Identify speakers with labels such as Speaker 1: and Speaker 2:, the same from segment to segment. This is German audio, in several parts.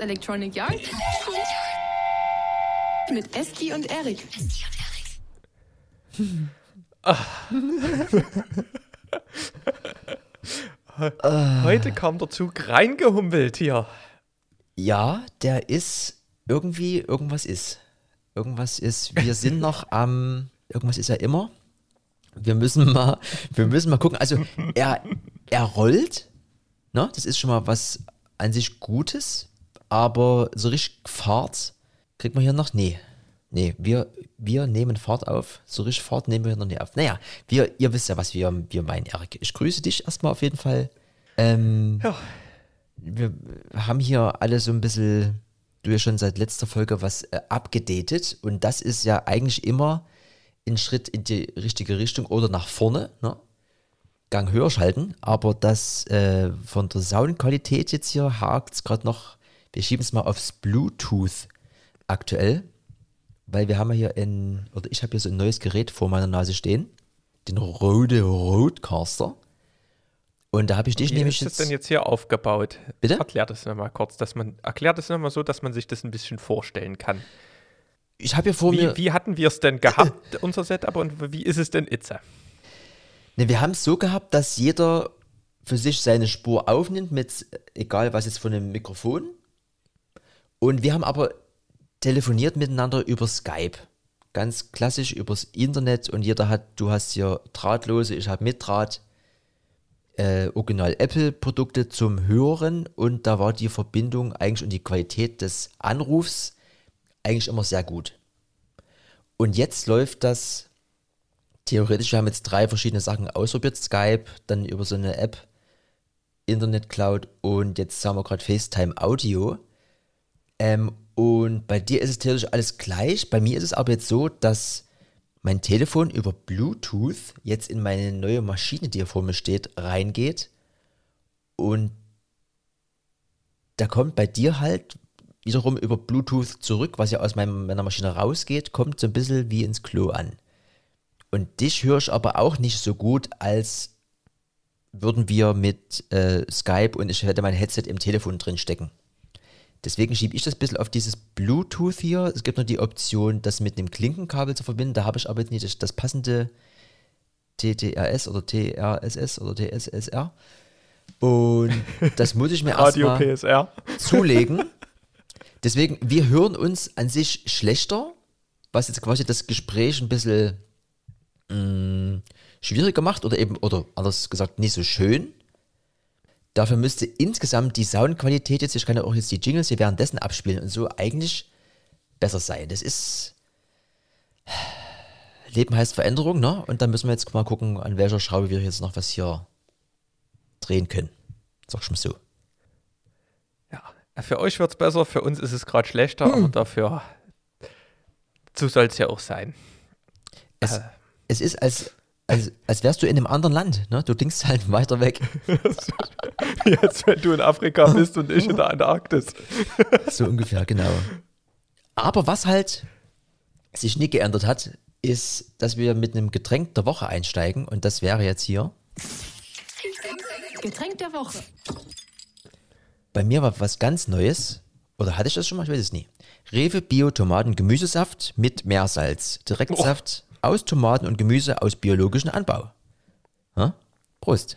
Speaker 1: Electronic Yard mit Eski und Erik.
Speaker 2: Heute kam der Zug reingehumpelt hier.
Speaker 3: Ja, der ist irgendwie, irgendwas ist. Irgendwas ist, wir sind noch am, irgendwas ist ja immer. Wir müssen mal, wir müssen mal gucken. Also er, er rollt, ne? Das ist schon mal was an sich Gutes, aber so richtig Fahrt kriegt man hier noch, nee. Nee, wir, wir nehmen Fahrt auf. So richtig Fahrt nehmen wir noch nicht auf. Naja, wir, ihr wisst ja, was wir, wir meinen, Erik. Ich grüße dich erstmal auf jeden Fall. Ähm,
Speaker 2: Ja.
Speaker 3: wir haben hier alle so ein bisschen, du ja schon seit letzter Folge was äh, abgedatet und das ist ja eigentlich immer ein Schritt in die richtige Richtung oder nach vorne, ne? Gang höher schalten, aber das äh, von der Soundqualität jetzt hier hakt es gerade noch, wir schieben es mal aufs Bluetooth aktuell, weil wir haben ja hier ein, oder ich habe hier so ein neues Gerät vor meiner Nase stehen, den Rode Roadcaster. Und da habe ich dich
Speaker 2: Wie
Speaker 3: nämlich
Speaker 2: ist das denn jetzt hier aufgebaut?
Speaker 3: Bitte?
Speaker 2: Erklär das nochmal kurz, dass man, erklär das nochmal so, dass man sich das ein bisschen vorstellen kann.
Speaker 3: Ich habe hier vor mir.
Speaker 2: Wie, wie hatten wir es denn gehabt, unser Setup, und wie ist es denn jetzt?
Speaker 3: Ne, wir haben es so gehabt, dass jeder für sich seine Spur aufnimmt, mit egal was jetzt von einem Mikrofon. Und wir haben aber telefoniert miteinander über Skype. Ganz klassisch übers Internet und jeder hat, du hast hier drahtlose, ich habe mit Draht, äh, original Apple-Produkte zum Hören und da war die Verbindung eigentlich und die Qualität des Anrufs eigentlich immer sehr gut. Und jetzt läuft das theoretisch, wir haben jetzt drei verschiedene Sachen ausprobiert, Skype, dann über so eine App, Internet Cloud und jetzt haben wir gerade FaceTime Audio. Ähm, und bei dir ist es theoretisch alles gleich. Bei mir ist es aber jetzt so, dass mein Telefon über Bluetooth jetzt in meine neue Maschine, die hier vor mir steht, reingeht. Und da kommt bei dir halt wiederum über Bluetooth zurück, was ja aus meinem, meiner Maschine rausgeht, kommt so ein bisschen wie ins Klo an. Und dich höre ich aber auch nicht so gut, als würden wir mit äh, Skype und ich hätte mein Headset im Telefon drin stecken. Deswegen schiebe ich das ein bisschen auf dieses Bluetooth hier. Es gibt noch die Option, das mit einem Klinkenkabel zu verbinden. Da habe ich aber jetzt nicht das, das passende TTRS oder TRSS oder TSSR. Und das muss ich mir erstmal zulegen. Deswegen, wir hören uns an sich schlechter, was jetzt quasi das Gespräch ein bisschen mh, schwieriger macht oder eben, oder anders gesagt, nicht so schön. Dafür müsste insgesamt die Soundqualität jetzt, ich kann ja auch jetzt die Jingles hier währenddessen abspielen und so eigentlich besser sein. Das ist. Leben heißt Veränderung, ne? Und dann müssen wir jetzt mal gucken, an welcher Schraube wir jetzt noch was hier drehen können. Sag mal so.
Speaker 2: Ja, für euch wird es besser, für uns ist es gerade schlechter, aber dafür, so soll es ja auch sein.
Speaker 3: Es,
Speaker 2: Äh.
Speaker 3: es ist, als, als, als wärst du in einem anderen Land. Ne? Du klingst halt weiter weg.
Speaker 2: Jetzt, wenn du in Afrika bist und ich in der Antarktis.
Speaker 3: So ungefähr, genau. Aber was halt sich nie geändert hat, ist, dass wir mit einem Getränk der Woche einsteigen. Und das wäre jetzt hier.
Speaker 1: Getränk der Woche.
Speaker 3: Bei mir war was ganz Neues. Oder hatte ich das schon mal? Ich weiß es nie. Rewe Bio Tomaten Gemüsesaft mit Meersalz. Direktsaft aus Tomaten und Gemüse aus biologischem Anbau. Ha? Prost.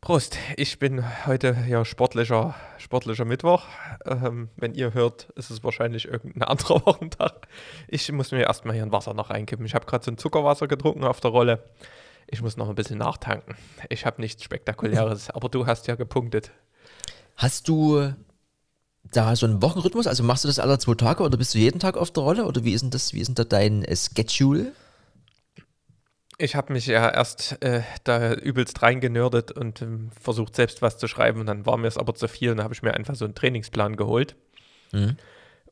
Speaker 2: Prost, ich bin heute ja sportlicher, sportlicher Mittwoch. Ähm, wenn ihr hört, ist es wahrscheinlich irgendein anderer Wochentag. Ich muss mir erstmal hier ein Wasser noch reinkippen. Ich habe gerade so ein Zuckerwasser getrunken auf der Rolle. Ich muss noch ein bisschen nachtanken. Ich habe nichts Spektakuläres, aber du hast ja gepunktet.
Speaker 3: Hast du da so einen Wochenrhythmus? Also machst du das alle zwei Tage oder bist du jeden Tag auf der Rolle? Oder wie ist denn das, wie ist denn da dein äh, Schedule?
Speaker 2: Ich habe mich ja erst äh, da übelst reingenördet und ähm, versucht selbst was zu schreiben. Und dann war mir es aber zu viel und dann habe ich mir einfach so einen Trainingsplan geholt.
Speaker 3: Mhm.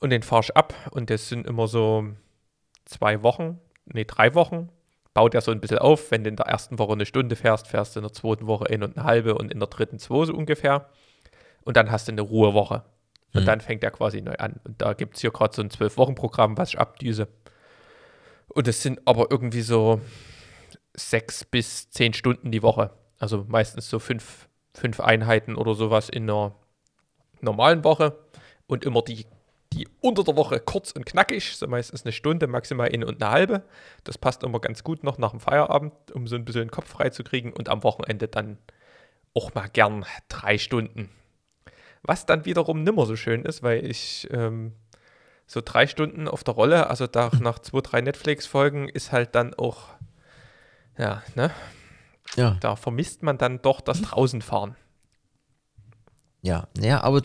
Speaker 2: Und den fahre ich ab. Und das sind immer so zwei Wochen, nee, drei Wochen. Baut er so ein bisschen auf. Wenn du in der ersten Woche eine Stunde fährst, fährst du in der zweiten Woche eine und eine halbe und in der dritten zwei so ungefähr. Und dann hast du eine Ruhewoche. Und
Speaker 3: Mhm.
Speaker 2: dann fängt er quasi neu an. Und da gibt es hier gerade so ein Zwölf-Wochen-Programm, was ich abdüse. Und es sind aber irgendwie so sechs bis zehn Stunden die Woche. Also meistens so fünf, fünf Einheiten oder sowas in einer normalen Woche. und immer die, die unter der Woche kurz und knackig, so meistens eine Stunde, maximal eine und eine halbe. Das passt immer ganz gut noch nach dem Feierabend, um so ein bisschen den Kopf frei zu kriegen und am Wochenende dann auch mal gern drei Stunden. Was dann wiederum nimmer so schön ist, weil ich ähm, so drei Stunden auf der Rolle, also da, nach zwei, drei Netflix-Folgen ist halt dann auch, ja, ne?
Speaker 3: Ja.
Speaker 2: Da vermisst man dann doch das Draußenfahren.
Speaker 3: Ja, naja, aber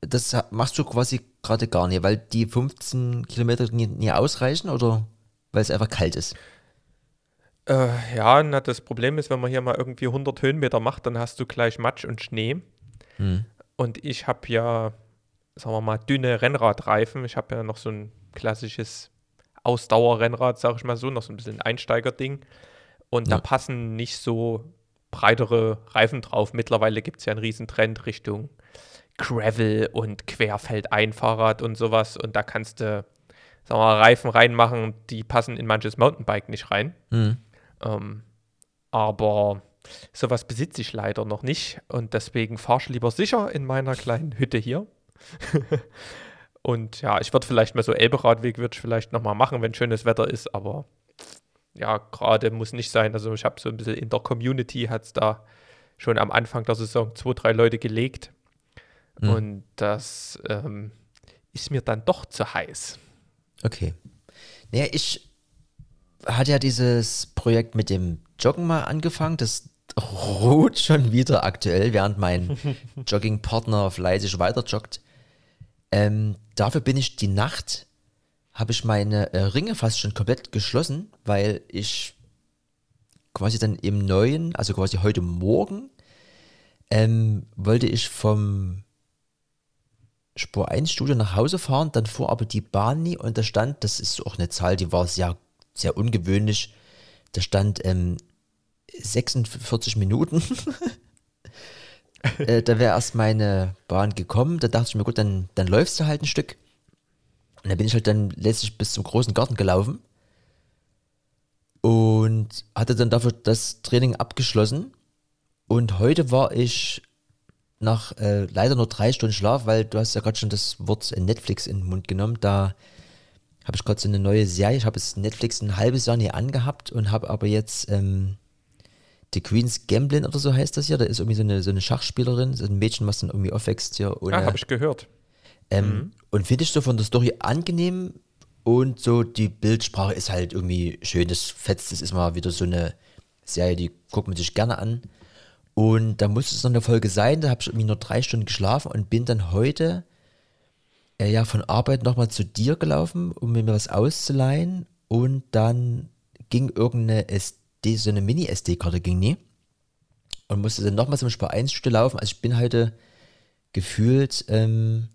Speaker 3: das machst du quasi gerade gar nicht, weil die 15 Kilometer nie, nie ausreichen oder weil es einfach kalt ist?
Speaker 2: Äh, ja, na, das Problem ist, wenn man hier mal irgendwie 100 Höhenmeter macht, dann hast du gleich Matsch und Schnee.
Speaker 3: Hm.
Speaker 2: Und ich habe ja, sagen wir mal, dünne Rennradreifen. Ich habe ja noch so ein klassisches Ausdauerrennrad, sage ich mal so, noch so ein bisschen Einsteigerding. Und
Speaker 3: Ja.
Speaker 2: da passen nicht so breitere Reifen drauf. Mittlerweile gibt es ja einen Riesentrend Richtung Gravel und Querfeldeinfahrrad und sowas. Und da kannst du, sagen wir mal, Reifen reinmachen, die passen in manches Mountainbike nicht rein.
Speaker 3: Hm.
Speaker 2: Ähm, aber sowas besitze ich leider noch nicht und deswegen fahre ich lieber sicher in meiner kleinen Hütte hier. und ja, ich würde vielleicht mal so Elberadweg würde ich vielleicht nochmal machen, wenn schönes Wetter ist, aber ja, gerade muss nicht sein. Also ich habe so ein bisschen in der Community hat es da schon am Anfang der Saison zwei, drei Leute gelegt
Speaker 3: Mhm.
Speaker 2: und das ähm, ist mir dann doch zu heiß.
Speaker 3: Okay. Naja, ich hatte ja dieses Projekt mit dem Joggen mal angefangen. Das ruht schon wieder aktuell, während mein Joggingpartner fleißig weiter joggt. Ähm, dafür bin ich die Nacht, habe ich meine äh, Ringe fast schon komplett geschlossen, weil ich quasi dann im neuen, also quasi heute Morgen, ähm, wollte ich vom Spur 1 Studio nach Hause fahren, dann fuhr aber die Bahn nie und da stand, das ist auch eine Zahl, die war sehr, sehr ungewöhnlich, da stand ähm, 46 Minuten. äh, da wäre erst meine Bahn gekommen, da dachte ich mir, gut, dann, dann läufst du halt ein Stück. Und dann bin ich halt dann letztlich bis zum großen Garten gelaufen und hatte dann dafür das Training abgeschlossen. Und heute war ich nach äh, leider nur drei Stunden Schlaf, weil du hast ja gerade schon das Wort Netflix in den Mund genommen. Da habe ich gerade so eine neue Serie. Ich habe es Netflix ein halbes Jahr nie angehabt und habe aber jetzt ähm, The Queen's Gambling oder so heißt das hier. Da ist irgendwie so eine, so eine Schachspielerin, so ein Mädchen, was dann irgendwie aufwächst hier. Ohne,
Speaker 2: Ah, habe ich gehört.
Speaker 3: ähm, Und finde ich so von der Story angenehm und so die Bildsprache ist halt irgendwie schön. Das fetzt, das ist mal wieder so eine Serie, die guckt man sich gerne an. Und da musste es noch eine Folge sein, da habe ich irgendwie nur drei Stunden geschlafen und bin dann heute äh, ja von Arbeit nochmal zu dir gelaufen, um mir was auszuleihen. Und dann ging irgendeine SD, so eine Mini-SD-Karte ging nie. Und musste dann nochmal zum Spar 1 Stunde laufen. Also ich bin heute gefühlt, ähm,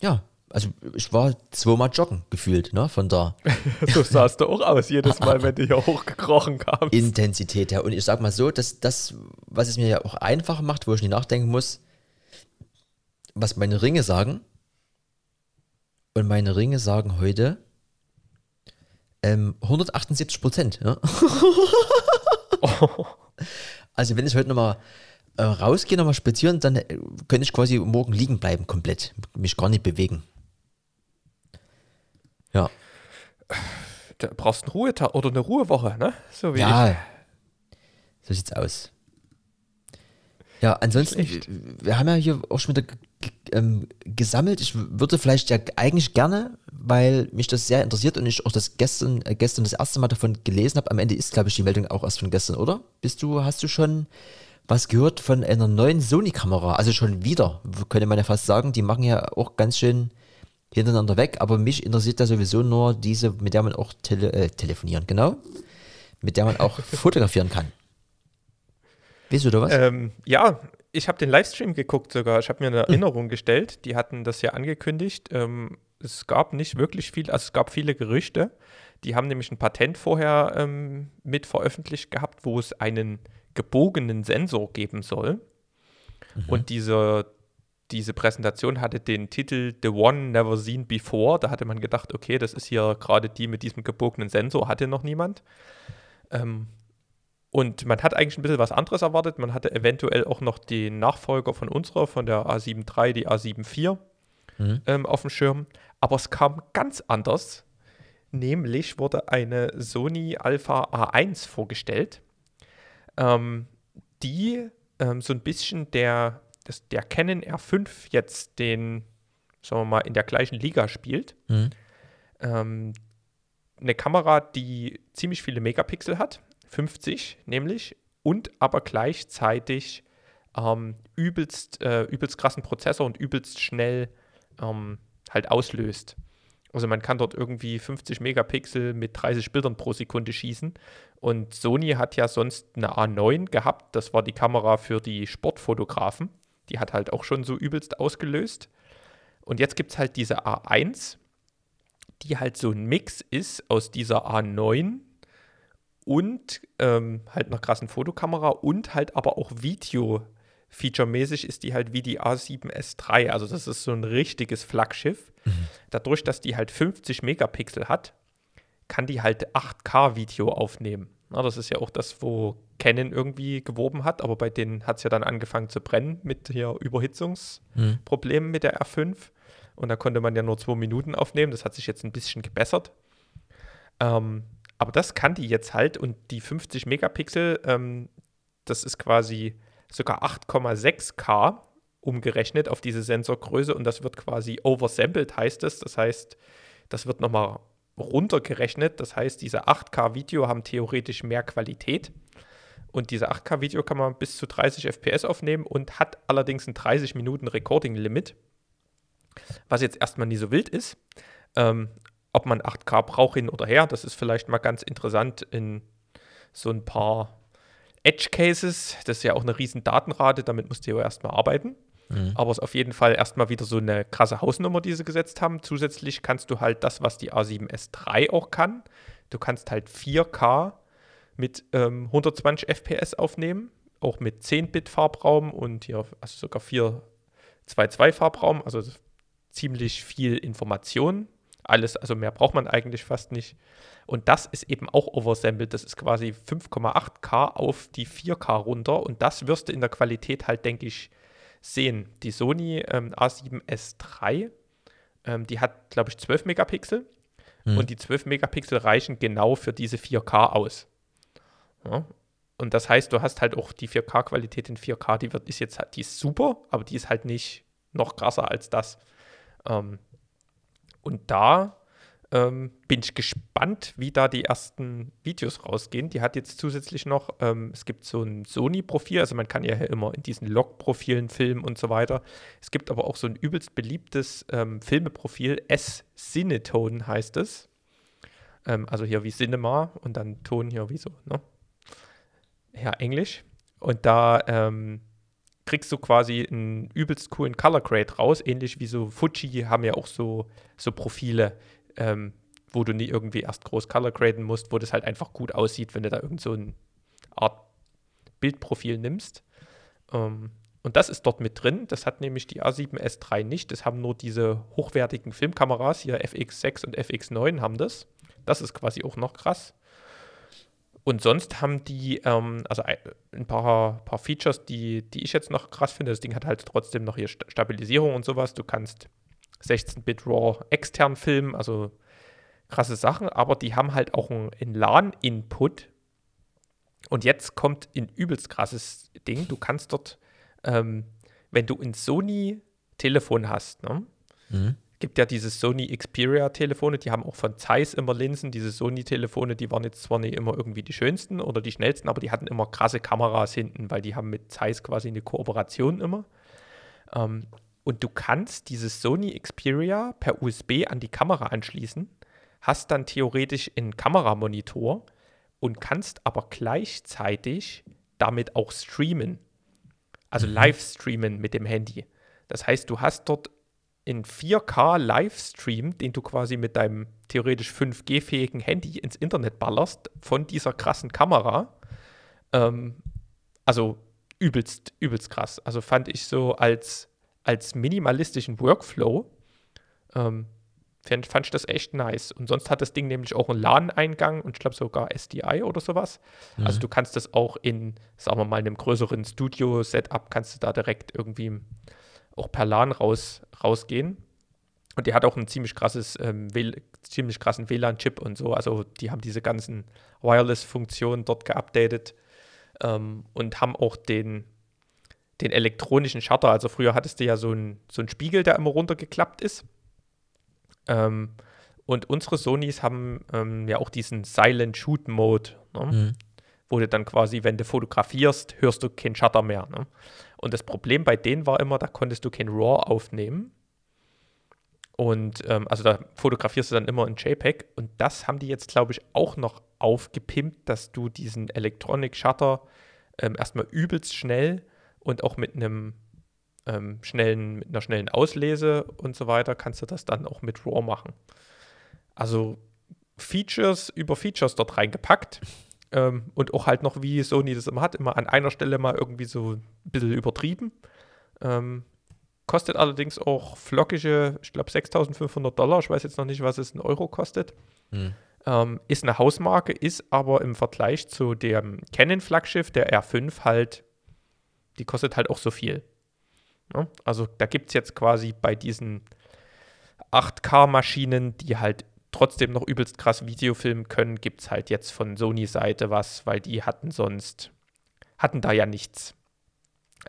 Speaker 3: ja, also ich war zweimal joggen gefühlt, ne, von der
Speaker 2: So sahst du auch aus, jedes Mal, wenn du hier hochgekrochen kamst.
Speaker 3: Intensität her. Und ich sag mal so, dass das, was es mir ja auch einfacher macht, wo ich nicht nachdenken muss, was meine Ringe sagen. Und meine Ringe sagen heute ähm, 178 Prozent. Ja? Also wenn ich heute nochmal äh, rausgehe, nochmal spazieren, dann äh, könnte ich quasi morgen liegen bleiben komplett. Mich gar nicht bewegen. Ja.
Speaker 2: Du brauchst einen Ruhetag oder eine Ruhewoche, ne? So wie ich.
Speaker 3: Ja, so sieht's aus. Ja, ansonsten, wir haben ja hier auch schon wieder ähm, gesammelt. Ich würde vielleicht ja eigentlich gerne, weil mich das sehr interessiert und ich auch das gestern, äh, gestern das erste Mal davon gelesen habe. Am Ende ist, glaube ich, die Meldung auch erst von gestern, oder? Bist du, hast du schon was gehört von einer neuen Sony-Kamera? Also schon wieder, könnte man ja fast sagen. Die machen ja auch ganz schön hintereinander weg, aber mich interessiert da sowieso nur diese, mit der man auch tele äh, telefonieren, genau, mit der man auch fotografieren kann. Weißt du da was?
Speaker 2: Ähm, ja, ich habe den Livestream geguckt sogar. Ich habe mir eine Erinnerung gestellt. Die hatten das ja angekündigt. Ähm, es gab nicht wirklich viel, also es gab viele Gerüchte. Die haben nämlich ein Patent vorher ähm, mit veröffentlicht gehabt, wo es einen gebogenen Sensor geben soll. Und diese, diese Präsentation hatte den Titel The One Never Seen Before. Da hatte man gedacht, okay, das ist hier gerade die mit diesem gebogenen Sensor, hatte noch niemand. Ähm, und man hat eigentlich ein bisschen was anderes erwartet. Man hatte eventuell auch noch den Nachfolger von unserer, von der A7 III, die A7 IV.
Speaker 3: Mhm.
Speaker 2: ähm, auf dem Schirm. Aber es kam ganz anders. Nämlich wurde eine Sony Alpha A1 vorgestellt, ähm, die ähm, so ein bisschen der, das, der Canon R5 jetzt den, sagen wir mal, in der gleichen Liga spielt.
Speaker 3: Mhm.
Speaker 2: Ähm, eine Kamera, die ziemlich viele Megapixel hat, 50 nämlich, und aber gleichzeitig ähm, übelst, äh, übelst krassen Prozessor und übelst schnell ähm, halt auslöst. Also man kann dort irgendwie 50 Megapixel mit 30 Bildern pro Sekunde schießen. Und Sony hat ja sonst eine A9 gehabt. Das war die Kamera für die Sportfotografen. Die hat halt auch schon so übelst ausgelöst. Und jetzt gibt es halt diese A1, die halt so ein Mix ist aus dieser A9 und ähm, halt einer krassen Fotokamera und halt aber auch Video. Featuremäßig ist die halt wie die A7S3, also das ist so ein richtiges Flaggschiff. Dadurch, dass die halt 50 Megapixel hat, kann die halt 8K-Video aufnehmen. Na, das ist ja auch das, wo Canon irgendwie geworben hat, aber bei denen hat es ja dann angefangen zu brennen mit hier Überhitzungsproblemen mit der R5. Und da konnte man ja nur zwei Minuten aufnehmen. Das hat sich jetzt ein bisschen gebessert. Ähm, aber das kann die jetzt halt und die 50 Megapixel, ähm, das ist quasi sogar 8,6K umgerechnet auf diese Sensorgröße und das wird quasi oversampled, heißt es. Das heißt, das wird nochmal runtergerechnet. Das heißt, diese 8K-Video haben theoretisch mehr Qualität. Und diese 8K-Video kann man bis zu 30 FPS aufnehmen und hat allerdings ein 30 Minuten Recording-Limit, was jetzt erstmal nie so wild ist. Ähm, ob man 8K braucht hin oder her, das ist vielleicht mal ganz interessant in so ein paar Edge Cases. Das ist ja auch eine riesen Datenrate, damit musst du ja erstmal arbeiten.
Speaker 3: Mhm.
Speaker 2: Aber es ist auf jeden Fall erstmal wieder so eine krasse Hausnummer, die sie gesetzt haben. Zusätzlich kannst du halt das, was die A7S3 auch kann. Du kannst halt 4K mit ähm, 120 FPS aufnehmen, auch mit 10-Bit Farbraum und hier also sogar 422 Farbraum, also ziemlich viel Information. Alles, also mehr braucht man eigentlich fast nicht. Und das ist eben auch oversampled. Das ist quasi 5,8K auf die 4K runter. Und das wirst du in der Qualität halt, denke ich, sehen. Die Sony ähm, A7S3, ähm, die hat, glaube ich, 12 Megapixel.
Speaker 3: Mhm.
Speaker 2: Und die 12 Megapixel reichen genau für diese 4K aus. Ja. Und das heißt, du hast halt auch die 4K-Qualität in 4K, die wird, ist jetzt halt, die ist super, aber die ist halt nicht noch krasser als das. Ähm, und da ähm, bin ich gespannt, wie da die ersten Videos rausgehen. Die hat jetzt zusätzlich noch, ähm, es gibt so ein Sony-Profil, also man kann ja immer in diesen Log-Profilen filmen und so weiter. Es gibt aber auch so ein übelst beliebtes ähm, Filmeprofil, S-Cinetone heißt es. Ähm, also hier wie Cinema und dann Ton hier wie so, ne? Ja, Englisch. Und da ähm, kriegst du quasi einen übelst coolen Color Grade raus, ähnlich wie so Fuji haben ja auch so, so Profile, ähm, wo du nie irgendwie erst groß Color graden musst, wo das halt einfach gut aussieht, wenn du da irgend so eine Art Bildprofil nimmst. Ähm, und das ist dort mit drin. Das hat nämlich die A7S3 nicht. Das haben nur diese hochwertigen Filmkameras, hier FX6 und FX9 haben das. Das ist quasi auch noch krass. Und sonst haben die, ähm, also ein paar, paar Features, die, die ich jetzt noch krass finde. Das Ding hat halt trotzdem noch hier Stabilisierung und sowas. Du kannst 16-Bit RAW extern filmen, also krasse Sachen, aber die haben halt auch einen LAN-Input. Und jetzt kommt ein übelst krasses Ding. Du kannst dort, ähm, wenn du ein Sony-Telefon hast, ne?
Speaker 3: Mhm.
Speaker 2: Gibt ja diese Sony Xperia-Telefone, die haben auch von Zeiss immer Linsen. Diese Sony-Telefone, die waren jetzt zwar nicht immer irgendwie die schönsten oder die schnellsten, aber die hatten immer krasse Kameras hinten, weil die haben mit Zeiss quasi eine Kooperation immer. Ähm, und du kannst dieses Sony Xperia per USB an die Kamera anschließen, hast dann theoretisch einen Kameramonitor und kannst aber gleichzeitig damit auch streamen. Also live streamen mit dem Handy. Das heißt, du hast dort in 4K Livestream, den du quasi mit deinem theoretisch 5G-fähigen Handy ins Internet ballerst, von dieser krassen Kamera. Ähm, also übelst, übelst krass. Also fand ich so als, als minimalistischen Workflow, ähm, fand, fand ich das echt nice. Und sonst hat das Ding nämlich auch einen LAN-Eingang und ich glaube sogar SDI oder sowas. Also du kannst das auch in, sagen wir mal, einem größeren Studio-Setup, kannst du da direkt irgendwie auch per LAN raus, rausgehen. Und die hat auch ein ziemlich krasses, ähm, ziemlich krassen WLAN-Chip und so. Also die haben diese ganzen Wireless-Funktionen dort geupdatet ähm, und haben auch den, den elektronischen Shutter. Also früher hattest du ja so einen so Spiegel, der immer runtergeklappt ist. Ähm, und unsere Sonys haben ähm, ja auch diesen Silent Shoot Mode, ne? mhm. wo du dann quasi, wenn du fotografierst, hörst du keinen Shutter mehr. Ne? Und das Problem bei denen war immer, da konntest du kein RAW aufnehmen und ähm, also da fotografierst du dann immer in JPEG. Und das haben die jetzt, glaube ich, auch noch aufgepimpt, dass du diesen Electronic Shutter ähm, erstmal übelst schnell und auch mit einem ähm, schnellen, mit einer schnellen Auslese und so weiter, kannst du das dann auch mit RAW machen. Also Features über Features dort reingepackt. Ähm, und auch halt noch, wie Sony das immer hat, immer an einer Stelle mal irgendwie so ein bisschen übertrieben. Ähm, Kostet allerdings auch flockige, ich glaube 6500 Dollar. Ich weiß jetzt noch nicht, was es in Euro kostet. Hm. Ähm, ist eine Hausmarke, ist aber im Vergleich zu dem Canon-Flaggschiff, der R5, halt, die kostet halt auch so viel. Ja? Also da gibt es jetzt quasi bei diesen 8K-Maschinen, die halt trotzdem noch übelst krass Video filmen können, gibt es halt jetzt von Sony-Seite was, weil die hatten sonst, hatten da ja nichts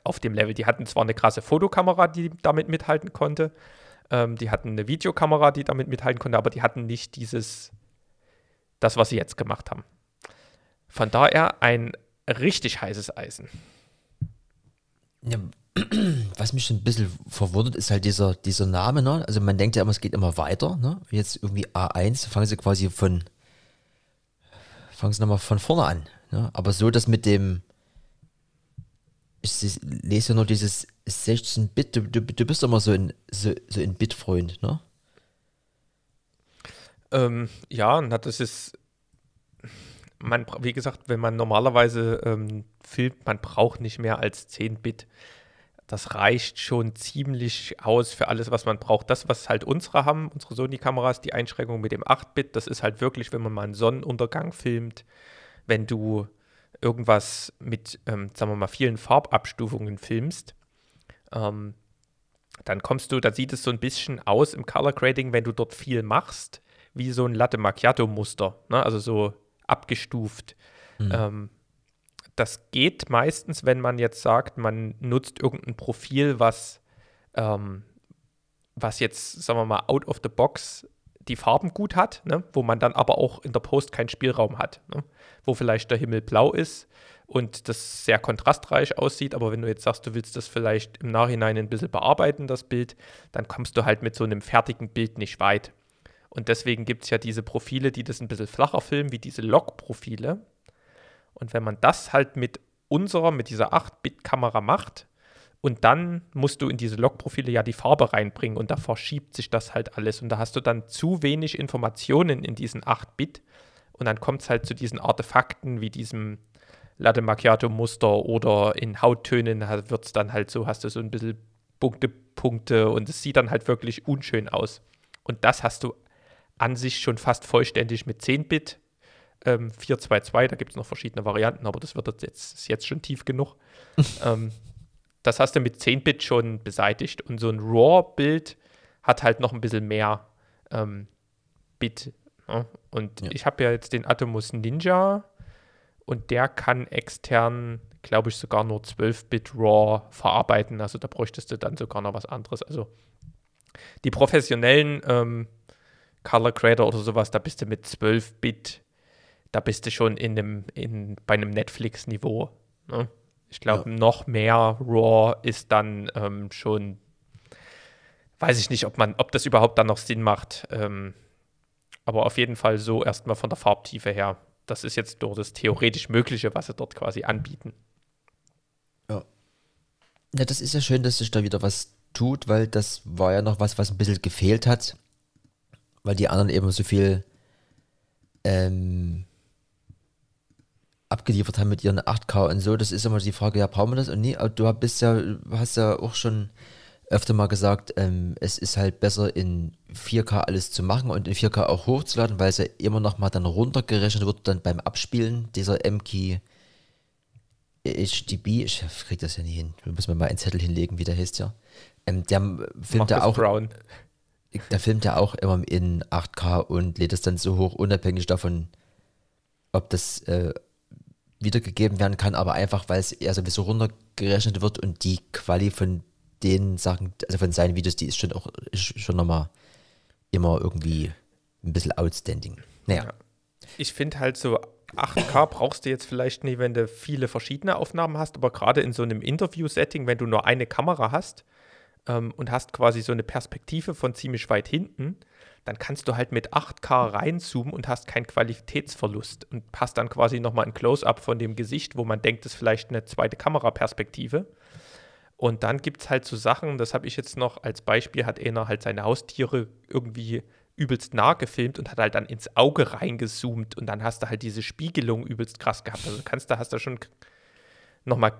Speaker 2: auf dem Level. Die hatten zwar eine krasse Fotokamera, die damit mithalten konnte, ähm, die hatten eine Videokamera, die damit mithalten konnte, aber die hatten nicht dieses, das, was sie jetzt gemacht haben. Von daher ein richtig heißes Eisen.
Speaker 3: Ja, was mich schon ein bisschen verwundert, ist halt dieser, dieser Name. Ne? Also man denkt ja immer, es geht immer weiter. Ne? Jetzt irgendwie A1, fangen sie quasi von, fangen sie nochmal von vorne an. Ne? Aber so, dass mit dem, ich lese ja nur dieses 16-Bit, du, du, du, bist immer so ein, so, so ein Bit-Freund, ne?
Speaker 2: Ähm, ja, und das ist, man, wie gesagt, wenn man normalerweise ähm, filmt, man braucht nicht mehr als 10 Bit. Das reicht schon ziemlich aus für alles, was man braucht. Das, was halt unsere haben, unsere Sony-Kameras, die Einschränkung mit dem 8-Bit, das ist halt wirklich, wenn man mal einen Sonnenuntergang filmt, wenn du irgendwas mit, ähm, sagen wir mal, vielen Farbabstufungen filmst, ähm, dann kommst du, da sieht es so ein bisschen aus im Color Grading, wenn du dort viel machst, wie so ein Latte Macchiato-Muster, ne? also so abgestuft. Mhm. Ähm, das geht meistens, wenn man jetzt sagt, man nutzt irgendein Profil, was, ähm, was jetzt, sagen wir mal, out of the box die Farben gut hat, ne? wo man dann aber auch in der Post keinen Spielraum hat. Ne? Wo vielleicht der Himmel blau ist und das sehr kontrastreich aussieht, aber wenn du jetzt sagst, du willst das vielleicht im Nachhinein ein bisschen bearbeiten, das Bild, dann kommst du halt mit so einem fertigen Bild nicht weit. Und deswegen gibt es ja diese Profile, die das ein bisschen flacher filmen, wie diese Log-Profile. Und wenn man das halt mit unserer, mit dieser 8-Bit-Kamera macht, und dann musst du in diese Logprofile ja die Farbe reinbringen und da verschiebt sich das halt alles. Und da hast du dann zu wenig Informationen in diesen 8-Bit. Und dann kommt es halt zu diesen Artefakten wie diesem Latte Macchiato-Muster oder in Hauttönen wird es dann halt so, hast du so ein bisschen Punkte, Punkte und es sieht dann halt wirklich unschön aus. Und das hast du an sich schon fast vollständig mit 10-Bit. Ähm, 422, da gibt es noch verschiedene Varianten, aber das wird jetzt, ist jetzt schon tief genug. ähm, das hast du mit 10-Bit schon beseitigt. Und so ein RAW-Bild hat halt noch ein bisschen mehr ähm, Bit. Ne? Und ja. ich habe ja jetzt den Atomos Ninja und der kann extern, glaube ich, sogar nur 12-Bit RAW verarbeiten. Also da bräuchtest du dann sogar noch was anderes. Also die professionellen ähm, Color Creator oder sowas, da bist du mit 12-Bit, da bist du schon in einem, in, bei einem Netflix-Niveau. Ne? Ich glaube, ja. noch mehr Raw ist dann ähm, schon, weiß ich nicht, ob man, ob das überhaupt dann noch Sinn macht. Ähm, aber auf jeden Fall so erstmal von der Farbtiefe her. Das ist jetzt nur das theoretisch Mögliche, was sie dort quasi anbieten.
Speaker 3: Ja. Ja, das ist ja schön, dass sich da wieder was tut, weil das war ja noch was, was ein bisschen gefehlt hat. Weil die anderen eben so viel ähm, abgeliefert haben mit ihren 8K und so. Das ist immer die Frage, ja, brauchen wir das? Und nee, du bist ja, hast ja auch schon öfter mal gesagt, ähm, es ist halt besser in 4K alles zu machen und in 4K auch hochzuladen, weil es ja immer noch mal dann runtergerechnet wird, dann beim Abspielen dieser M-Key HDB, ich krieg das ja nie hin, wir müssen mal einen Zettel hinlegen, wie der heißt ja. Ähm, der filmt ja auch.
Speaker 2: Brown.
Speaker 3: da filmt er auch immer in 8K und lädt es dann so hoch, unabhängig davon, ob das äh, wiedergegeben werden kann, aber einfach, weil es eher sowieso runtergerechnet wird und die Quali von den Sachen, also von seinen Videos, die ist schon auch ist schon nochmal immer irgendwie ein bisschen outstanding. Naja.
Speaker 2: Ja. Ich finde halt so 8K brauchst du jetzt vielleicht nicht, wenn du viele verschiedene Aufnahmen hast, aber gerade in so einem Interview-Setting, wenn du nur eine Kamera hast ähm, und hast quasi so eine Perspektive von ziemlich weit hinten, dann kannst du halt mit 8K reinzoomen und hast keinen Qualitätsverlust und hast dann quasi nochmal ein Close-up von dem Gesicht, wo man denkt, das ist vielleicht eine zweite Kameraperspektive. Und dann gibt es halt so Sachen, das habe ich jetzt noch als Beispiel, hat einer halt seine Haustiere irgendwie übelst nah gefilmt und hat halt dann ins Auge reingezoomt und dann hast du halt diese Spiegelung übelst krass gehabt. Also kannst du, hast da schon nochmal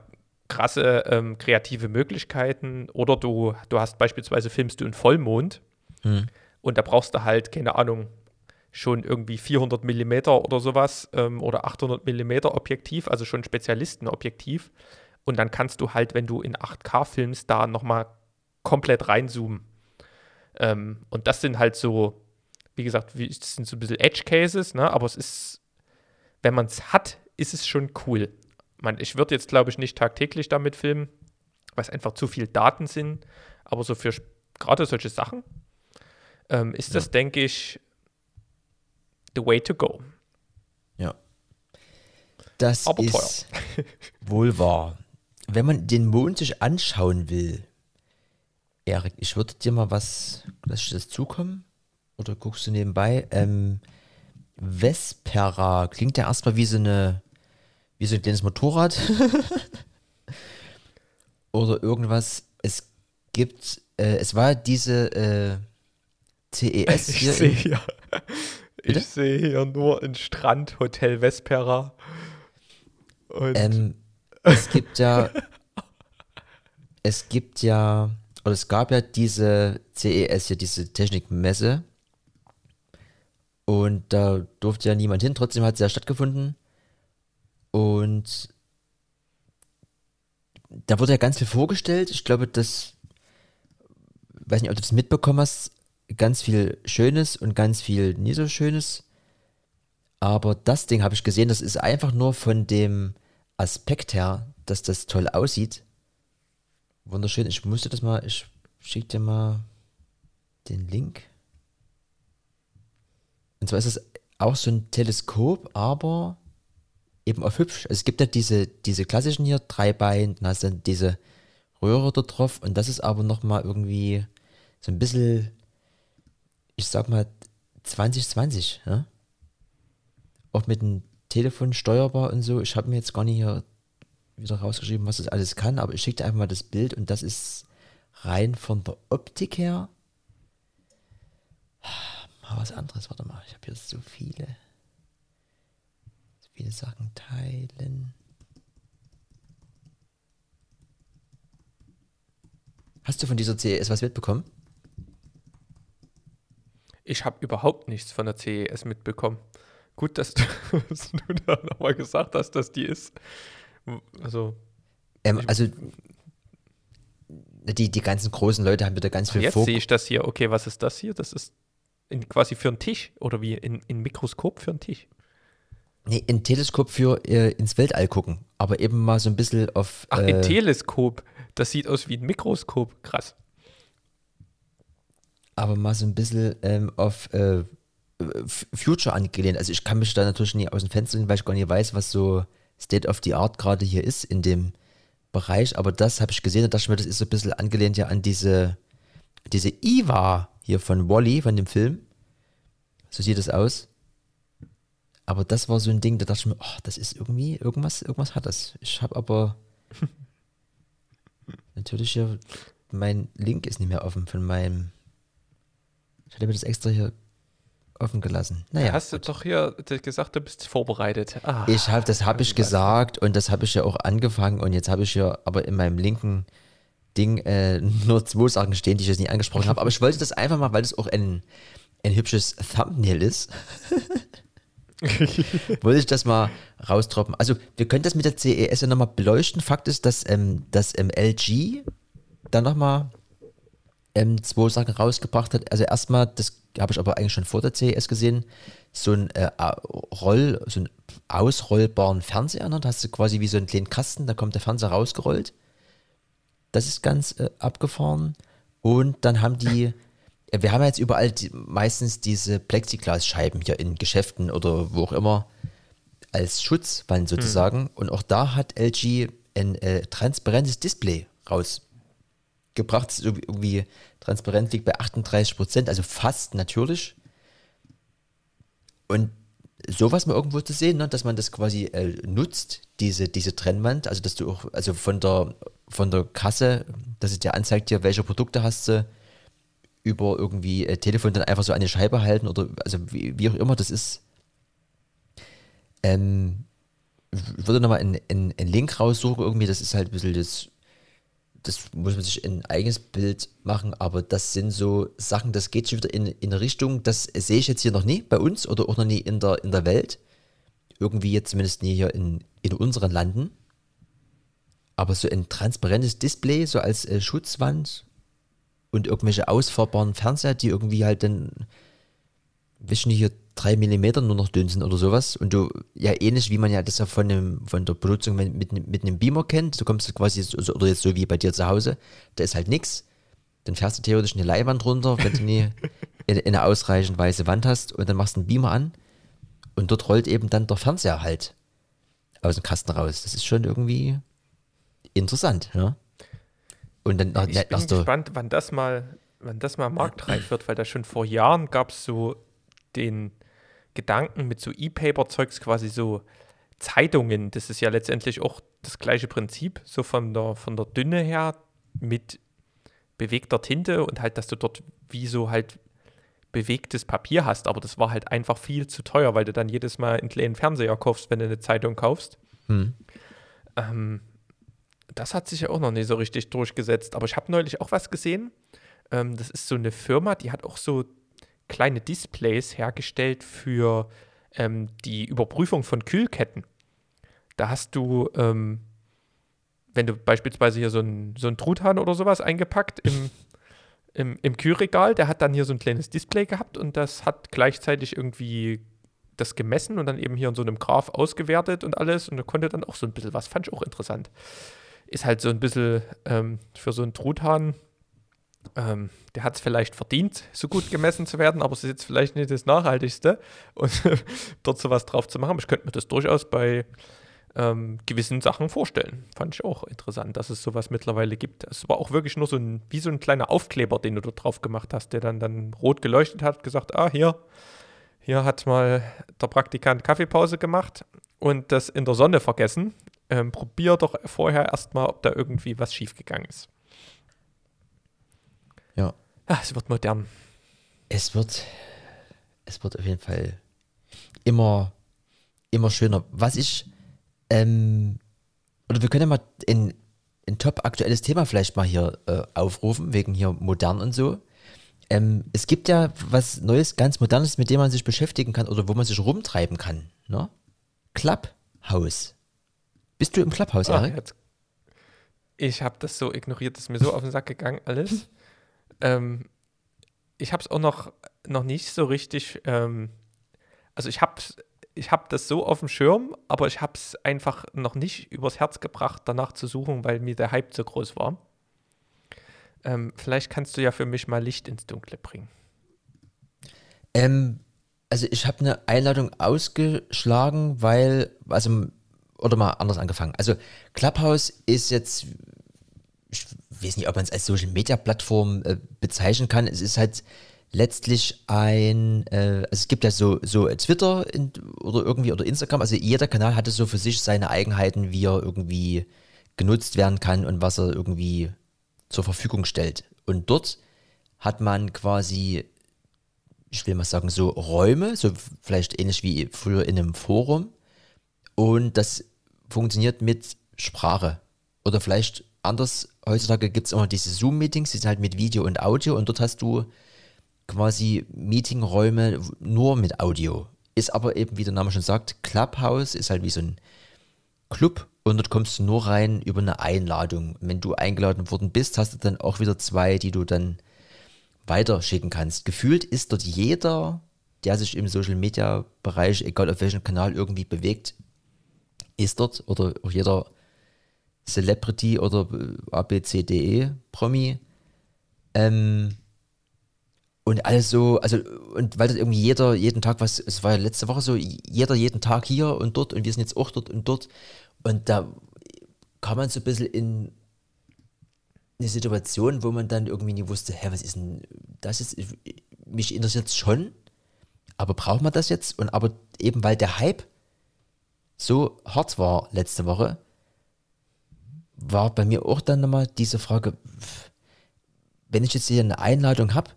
Speaker 2: krasse ähm, kreative Möglichkeiten oder du, du hast beispielsweise filmst du in Vollmond
Speaker 3: Hm.
Speaker 2: Und da brauchst du halt, keine Ahnung, schon irgendwie 400 Millimeter oder sowas ähm, oder 800 Millimeter Objektiv, also schon Spezialistenobjektiv. Und dann kannst du halt, wenn du in 8K filmst, da nochmal komplett reinzoomen. Ähm, und das sind halt so, wie gesagt, wie, das sind so ein bisschen Edge-Cases, ne? aber es ist, wenn man es hat, ist es schon cool. Man, ich würde jetzt, glaube ich, nicht tagtäglich damit filmen, weil es einfach zu viel Daten sind, aber so für gerade solche Sachen ähm, ist das, denke ich, the way to go.
Speaker 3: Ja. Das
Speaker 2: Aber
Speaker 3: ist wohl wahr. Wenn man den Mond sich anschauen will, Erik, ich würde dir mal was, lass ich das zukommen? Oder guckst du nebenbei? Ähm, Vespera, klingt ja erstmal wie so eine, wie so ein kleines Motorrad. Oder irgendwas. Es gibt, äh, es war diese äh, CES hier.
Speaker 2: hier, ich sehe hier nur ein Strandhotel Vespera. Und
Speaker 3: Ähm, es gibt ja, es gibt ja, oder es gab ja diese CES hier, diese Technikmesse. Und da durfte ja niemand hin, trotzdem hat sie ja stattgefunden. Und da wurde ja ganz viel vorgestellt. Ich glaube, das, weiß nicht, ob du das mitbekommen hast, ganz viel Schönes und ganz viel nicht so Schönes. Aber das Ding habe ich gesehen, das ist einfach nur von dem Aspekt her, dass das toll aussieht. Wunderschön. Ich musste das mal, ich schicke dir mal den Link. Und zwar ist es auch so ein Teleskop, aber eben auf hübsch. Also es gibt ja diese, diese klassischen hier, drei Beine, dann hast du dann diese Röhre da drauf und das ist aber nochmal irgendwie so ein bisschen, ich sag mal, 2020, ja? Auch mit dem Telefon steuerbar und so. Ich habe mir jetzt gar nicht hier wieder rausgeschrieben, was das alles kann, aber ich schicke dir einfach mal das Bild und das ist rein von der Optik her. Mal was anderes, warte mal, ich habe hier so viele. So viele Sachen teilen. Hast du von dieser CES was mitbekommen?
Speaker 2: Ich habe überhaupt nichts von der CES mitbekommen. Gut, dass du, dass du da nochmal gesagt hast, dass die ist. Also,
Speaker 3: Ähm, also, die, die ganzen großen Leute haben wieder ganz viel
Speaker 2: jetzt
Speaker 3: Fokus.
Speaker 2: sehe ich das hier. Okay, was ist das hier? Das ist in, quasi für einen Tisch oder wie? In, in Mikroskop für einen Tisch.
Speaker 3: Nee, ein Teleskop für äh, ins Weltall gucken, aber eben mal so ein bisschen auf.
Speaker 2: Ach,
Speaker 3: äh,
Speaker 2: ein Teleskop. Das sieht aus wie ein Mikroskop. Krass.
Speaker 3: Aber mal so ein bisschen ähm, auf äh, Future angelehnt. Also ich kann mich da natürlich nie aus dem Fenster sehen, weil ich gar nicht weiß, was so State of the Art gerade hier ist in dem Bereich. Aber das habe ich gesehen und dachte ich mir, das ist so ein bisschen angelehnt ja an diese, diese Eva hier von Wally, von dem Film. So sieht es aus. Aber das war so ein Ding, da dachte ich mir, oh, das ist irgendwie, irgendwas, irgendwas hat das. Ich habe aber natürlich hier, mein Link ist nicht mehr offen von meinem ich hatte mir das extra hier offen gelassen. Naja,
Speaker 2: Hast du doch hier gesagt, du bist vorbereitet. Ah,
Speaker 3: ich habe, das habe ich gesagt und das habe ich ja auch angefangen und jetzt habe ich ja aber in meinem linken Ding äh, nur zwei Sachen stehen, die ich jetzt nicht angesprochen habe. Aber ich wollte das einfach mal, weil das auch ein, ein hübsches Thumbnail ist, wollte ich das mal raustroppen. Also wir können das mit der CES ja nochmal beleuchten. Fakt ist, dass ähm, das ähm, LG dann nochmal ähm, zwei Sachen rausgebracht hat. Also erstmal, das habe ich aber eigentlich schon vor der CES gesehen, so ein äh, Roll, so einen ausrollbaren Fernseher. Ne? Da hast du quasi wie so einen kleinen Kasten, da kommt der Fernseher rausgerollt. Das ist ganz äh, abgefahren. Und dann haben die, wir haben jetzt überall die, meistens diese Plexiglasscheiben hier in Geschäften oder wo auch immer als Schutzwand sozusagen. Mhm. Und auch da hat LG ein äh, transparentes Display rausgebracht. So irgendwie transparent liegt bei 38 Prozent, also fast natürlich. Und sowas mal irgendwo zu sehen, ne, dass man das quasi äh, nutzt, diese, diese Trennwand, also dass du auch, also von der, von der Kasse, dass es dir anzeigt, hier, welche Produkte hast du über irgendwie äh, Telefon dann einfach so eine Scheibe halten oder also wie, wie auch immer, das ist ähm, ich würde nochmal einen, einen, einen Link raussuchen, irgendwie, das ist halt ein bisschen das, das muss man sich ein eigenes Bild machen, aber das sind so Sachen, das geht schon wieder in, in eine Richtung, das sehe ich jetzt hier noch nie bei uns oder auch noch nie in der, in der Welt. Irgendwie jetzt zumindest nie hier in, in unseren Landen. Aber so ein transparentes Display, so als äh, Schutzwand und irgendwelche ausfahrbaren Fernseher, die irgendwie halt dann, wissen hier drei Millimeter nur noch dünn sind oder sowas. Und du, ja, ähnlich wie man ja das ja von, dem, von der Benutzung mit, mit, mit einem Beamer kennt, du kommst quasi, so, oder jetzt so wie bei dir zu Hause, da ist halt nichts. Dann fährst du theoretisch eine Leihwand runter, wenn du nie eine, eine ausreichend weiße Wand hast und dann machst du einen Beamer an und dort rollt eben dann der Fernseher halt aus dem Kasten raus. Das ist schon irgendwie interessant, ja.
Speaker 2: Und dann ich bin gespannt, wann das mal, wann das mal marktreif wird, weil da schon vor Jahren gab es so den Gedanken mit so E-Paper-Zeugs quasi so Zeitungen, das ist ja letztendlich auch das gleiche Prinzip, so von der, von der Dünne her mit bewegter Tinte und halt, dass du dort wie so halt bewegtes Papier hast, aber das war halt einfach viel zu teuer, weil du dann jedes Mal einen kleinen Fernseher kaufst, wenn du eine Zeitung kaufst. Hm. Ähm, das hat sich ja auch noch nicht so richtig durchgesetzt, aber ich habe neulich auch was gesehen. Ähm, das ist so eine Firma, die hat auch so kleine Displays hergestellt für ähm, die Überprüfung von Kühlketten. Da hast du, ähm, wenn du beispielsweise hier so ein, so ein Truthahn oder sowas eingepackt im, im, im Kühlregal, der hat dann hier so ein kleines Display gehabt und das hat gleichzeitig irgendwie das gemessen und dann eben hier in so einem Graph ausgewertet und alles und da konnte dann auch so ein bisschen was, fand ich auch interessant. Ist halt so ein bisschen ähm, für so einen Truthahn ähm, der hat es vielleicht verdient, so gut gemessen zu werden, aber es ist jetzt vielleicht nicht das Nachhaltigste und dort sowas drauf zu machen. Aber ich könnte mir das durchaus bei ähm, gewissen Sachen vorstellen. Fand ich auch interessant, dass es sowas mittlerweile gibt. Es war auch wirklich nur so ein, wie so ein kleiner Aufkleber, den du dort drauf gemacht hast, der dann, dann rot geleuchtet hat, gesagt, ah, hier, hier hat mal der Praktikant Kaffeepause gemacht und das in der Sonne vergessen. Ähm, probier doch vorher erstmal, ob da irgendwie was schiefgegangen ist. Ach, es wird modern.
Speaker 3: Es wird, es wird auf jeden Fall immer, immer schöner. Was ich, ähm, oder wir können ja mal ein, ein top aktuelles Thema vielleicht mal hier äh, aufrufen, wegen hier modern und so. Ähm, es gibt ja was Neues, ganz Modernes, mit dem man sich beschäftigen kann oder wo man sich rumtreiben kann. Ne? Clubhouse. Bist du im Clubhouse, Erik? Jetzt,
Speaker 2: ich habe das so ignoriert, das ist mir so auf den Sack gegangen, alles. Ähm, ich habe es auch noch, noch nicht so richtig, ähm, also ich habe ich hab das so auf dem Schirm, aber ich habe es einfach noch nicht übers Herz gebracht, danach zu suchen, weil mir der Hype zu groß war. Ähm, vielleicht kannst du ja für mich mal Licht ins Dunkle bringen.
Speaker 3: Ähm, also ich habe eine Einladung ausgeschlagen, weil, also, oder mal anders angefangen. Also Clubhouse ist jetzt, ich weiß nicht, ob man es als Social Media Plattform äh, bezeichnen kann. Es ist halt letztlich ein, äh, also es gibt ja so, so Twitter in, oder irgendwie oder Instagram, also jeder Kanal hatte so für sich seine Eigenheiten, wie er irgendwie genutzt werden kann und was er irgendwie zur Verfügung stellt. Und dort hat man quasi, ich will mal sagen, so Räume, so vielleicht ähnlich wie früher in einem Forum. Und das funktioniert mit Sprache. Oder vielleicht anders, heutzutage gibt es immer diese Zoom-Meetings, die sind halt mit Video und Audio und dort hast du quasi Meetingräume nur mit Audio. Ist aber eben, wie der Name schon sagt, Clubhouse ist halt wie so ein Club und dort kommst du nur rein über eine Einladung. Wenn du eingeladen worden bist, hast du dann auch wieder zwei, die du dann weiterschicken kannst. Gefühlt ist dort jeder, der sich im Social Media Bereich, egal auf welchem Kanal irgendwie bewegt, ist dort oder auch jeder Celebrity oder ABCDE Promi. Ähm, und alles so, also, und weil das irgendwie jeder jeden Tag was, es war ja letzte Woche so, jeder jeden Tag hier und dort und wir sind jetzt auch dort und dort. Und da kam man so ein bisschen in eine Situation, wo man dann irgendwie nie wusste, hä, was ist denn das jetzt? Mich interessiert es schon, aber braucht man das jetzt? Und aber eben weil der Hype so hart war letzte Woche, war bei mir auch dann nochmal diese Frage, wenn ich jetzt hier eine Einladung habe,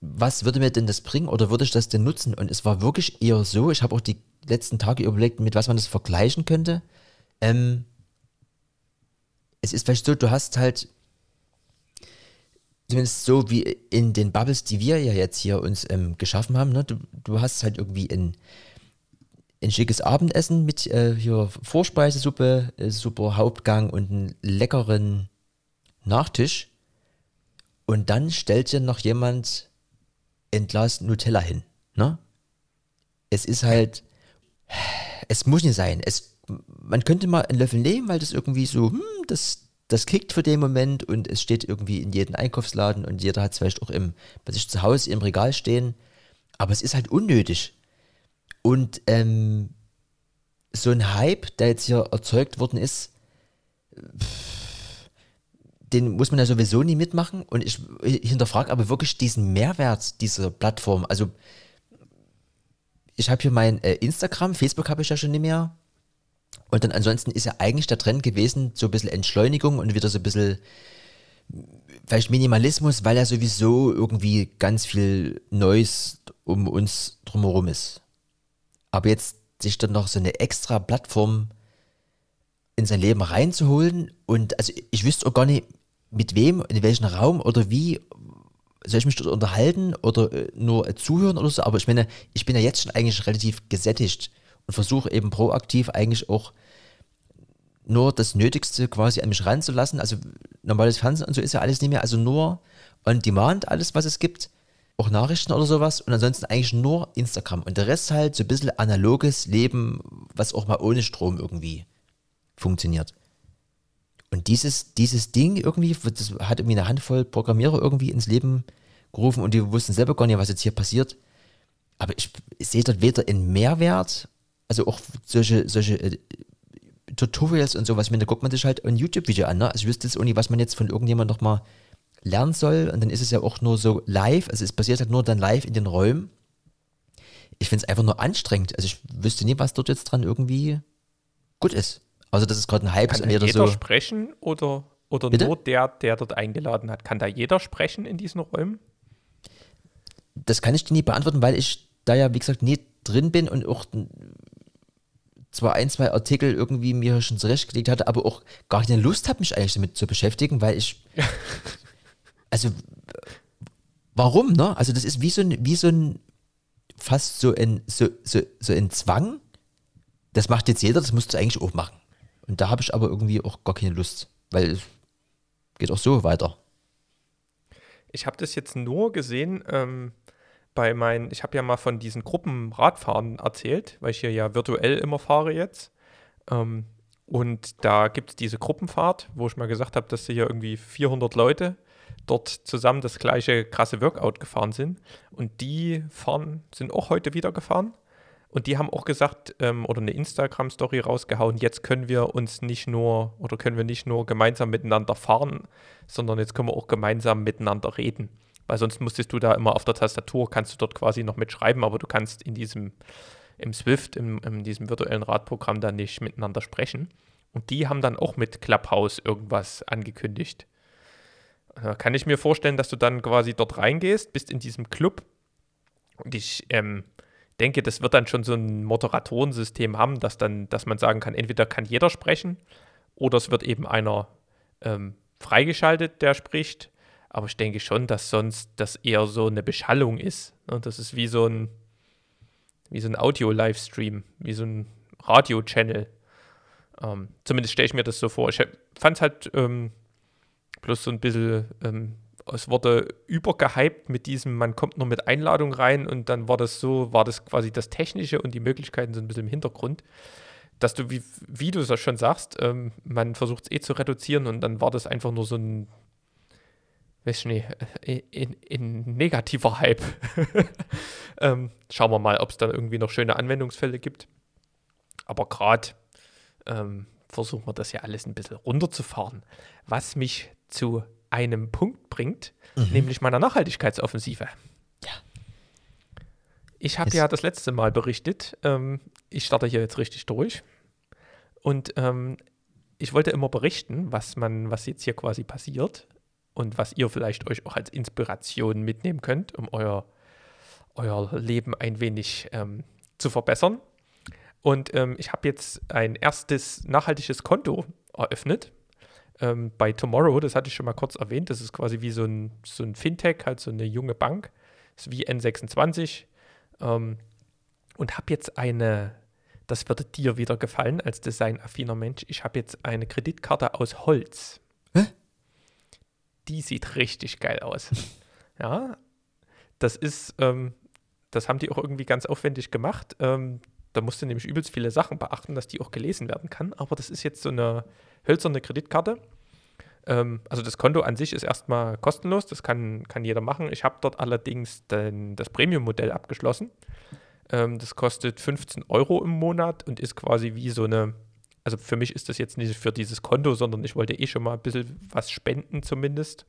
Speaker 3: was würde mir denn das bringen oder würde ich das denn nutzen? Und es war wirklich eher so, ich habe auch die letzten Tage überlegt, mit was man das vergleichen könnte. Ähm, es ist vielleicht so, du hast halt, zumindest so wie in den Bubbles, die wir ja jetzt hier uns ähm, geschaffen haben, ne? du, du hast halt irgendwie ein, ein schickes Abendessen mit äh, hier Vorspeisesuppe, äh, super Hauptgang und einen leckeren Nachtisch. Und dann stellt dir noch jemand ein Glas Nutella hin. Ne? Es ist halt, es muss nicht sein. Es, man könnte mal einen Löffel nehmen, weil das irgendwie so, hm, das, das kickt für den Moment und es steht irgendwie in jedem Einkaufsladen und jeder hat es vielleicht auch im, bei sich zu Hause im Regal stehen. Aber es ist halt unnötig. Und ähm, so ein Hype, der jetzt hier erzeugt worden ist, den muss man ja sowieso nie mitmachen. Und ich, ich hinterfrage aber wirklich diesen Mehrwert dieser Plattform. Also ich habe hier mein äh, Instagram, Facebook habe ich ja schon nicht mehr. Und dann ansonsten ist ja eigentlich der Trend gewesen, so ein bisschen Entschleunigung und wieder so ein bisschen vielleicht Minimalismus, weil ja sowieso irgendwie ganz viel Neues um uns drumherum ist. Aber jetzt sich dann noch so eine extra Plattform in sein Leben reinzuholen und also ich wüsste auch gar nicht, mit wem, in welchem Raum oder wie soll ich mich dort unterhalten oder äh, nur zuhören oder so, aber ich meine, ich bin ja jetzt schon eigentlich relativ gesättigt und versuche eben proaktiv eigentlich auch nur das Nötigste quasi an mich ranzulassen. Also normales Fernsehen und so ist ja alles nicht mehr, also nur on demand alles, was es gibt auch Nachrichten oder sowas und ansonsten eigentlich nur Instagram. Und der Rest halt so ein bisschen analoges Leben, was auch mal ohne Strom irgendwie funktioniert. Und dieses, dieses Ding irgendwie, das hat irgendwie eine Handvoll Programmierer irgendwie ins Leben gerufen und die wussten selber gar nicht, was jetzt hier passiert. Aber ich, ich sehe dort weder einen Mehrwert, also auch solche, solche äh, Tutorials und sowas. Ich da guckt man sich halt ein YouTube-Video an. Ne? Also ich wüsste jetzt auch nicht, was man jetzt von irgendjemandem nochmal lernen soll. Und dann ist es ja auch nur so live, also es passiert halt nur dann live in den Räumen. Ich finde es einfach nur anstrengend. Also ich wüsste nie, was dort jetzt dran irgendwie gut ist. Also das ist gerade ein Hype.
Speaker 2: Kann da jeder so sprechen oder, oder nur der, der dort eingeladen hat? Kann da jeder sprechen in diesen Räumen?
Speaker 3: Das kann ich dir nie beantworten, weil ich da ja, wie gesagt, nie drin bin und auch zwar ein, zwei Artikel irgendwie mir schon zurechtgelegt hatte, aber auch gar keine Lust habe, mich eigentlich damit zu beschäftigen, weil ich also warum, ne? Also das ist wie so ein, wie so ein, fast so ein, so, so, so ein Zwang. Das macht jetzt jeder, das musst du eigentlich auch machen. Und da habe ich aber irgendwie auch gar keine Lust, weil es geht auch so weiter.
Speaker 2: Ich habe das jetzt nur gesehen ähm, bei meinen, ich habe ja mal von diesen Gruppenradfahren erzählt, weil ich hier ja virtuell immer fahre jetzt. Ähm, und da gibt es diese Gruppenfahrt, wo ich mal gesagt habe, dass hier irgendwie 400 Leute dort zusammen das gleiche krasse Workout gefahren sind. Und die fahren, sind auch heute wieder gefahren. Und die haben auch gesagt, ähm, oder eine Instagram-Story rausgehauen, jetzt können wir uns nicht nur, oder können wir nicht nur gemeinsam miteinander fahren, sondern jetzt können wir auch gemeinsam miteinander reden. Weil sonst musstest du da immer auf der Tastatur, kannst du dort quasi noch mitschreiben, aber du kannst in diesem, im Swift, im, in diesem virtuellen Radprogramm dann nicht miteinander sprechen. Und die haben dann auch mit Clubhouse irgendwas angekündigt. Da kann ich mir vorstellen, dass du dann quasi dort reingehst, bist in diesem Club und ich ähm, denke, das wird dann schon so ein Moderatorensystem haben, dass dann, dass man sagen kann, entweder kann jeder sprechen oder es wird eben einer ähm, freigeschaltet, der spricht. Aber ich denke schon, dass sonst das eher so eine Beschallung ist. Und das ist wie so ein, wie so ein Audio-Livestream, wie so ein Radio-Channel. Ähm, zumindest stelle ich mir das so vor. Ich fand es halt ähm, Plus so ein bisschen, ähm, es wurde übergehypt mit diesem, man kommt nur mit Einladung rein und dann war das so, war das quasi das Technische und die Möglichkeiten sind ein bisschen im Hintergrund. Dass du, wie, wie du es schon sagst, ähm, man versucht es eh zu reduzieren und dann war das einfach nur so ein, weiß ich nicht, äh, in, in negativer Hype. ähm, schauen wir mal, ob es dann irgendwie noch schöne Anwendungsfälle gibt. Aber gerade ähm, versuchen wir das ja alles ein bisschen runterzufahren. Was mich zu einem Punkt bringt, mhm. nämlich meiner Nachhaltigkeitsoffensive.
Speaker 3: Ja.
Speaker 2: Ich habe ja das letzte Mal berichtet, ähm, ich starte hier jetzt richtig durch. Und ähm, ich wollte immer berichten, was man, was jetzt hier quasi passiert und was ihr vielleicht euch auch als Inspiration mitnehmen könnt, um euer, euer Leben ein wenig ähm, zu verbessern. Und ähm, ich habe jetzt ein erstes nachhaltiges Konto eröffnet ähm, bei Tomorrow, das hatte ich schon mal kurz erwähnt. Das ist quasi wie so ein, so ein Fintech, halt so eine junge Bank. Das ist wie N26. Ähm, und habe jetzt eine, das würde dir wieder gefallen als designaffiner Mensch, ich habe jetzt eine Kreditkarte aus Holz. Hä? Die sieht richtig geil aus. ja, das ist, ähm, das haben die auch irgendwie ganz aufwendig gemacht. Ähm, da musst du nämlich übelst viele Sachen beachten, dass die auch gelesen werden kann. Aber das ist jetzt so eine hölzerne Kreditkarte. Ähm, also das Konto an sich ist erstmal kostenlos, das kann, kann jeder machen. Ich habe dort allerdings den, das Premium-Modell abgeschlossen. Ähm, das kostet 15 Euro im Monat und ist quasi wie so eine, also für mich ist das jetzt nicht für dieses Konto, sondern ich wollte eh schon mal ein bisschen was spenden zumindest.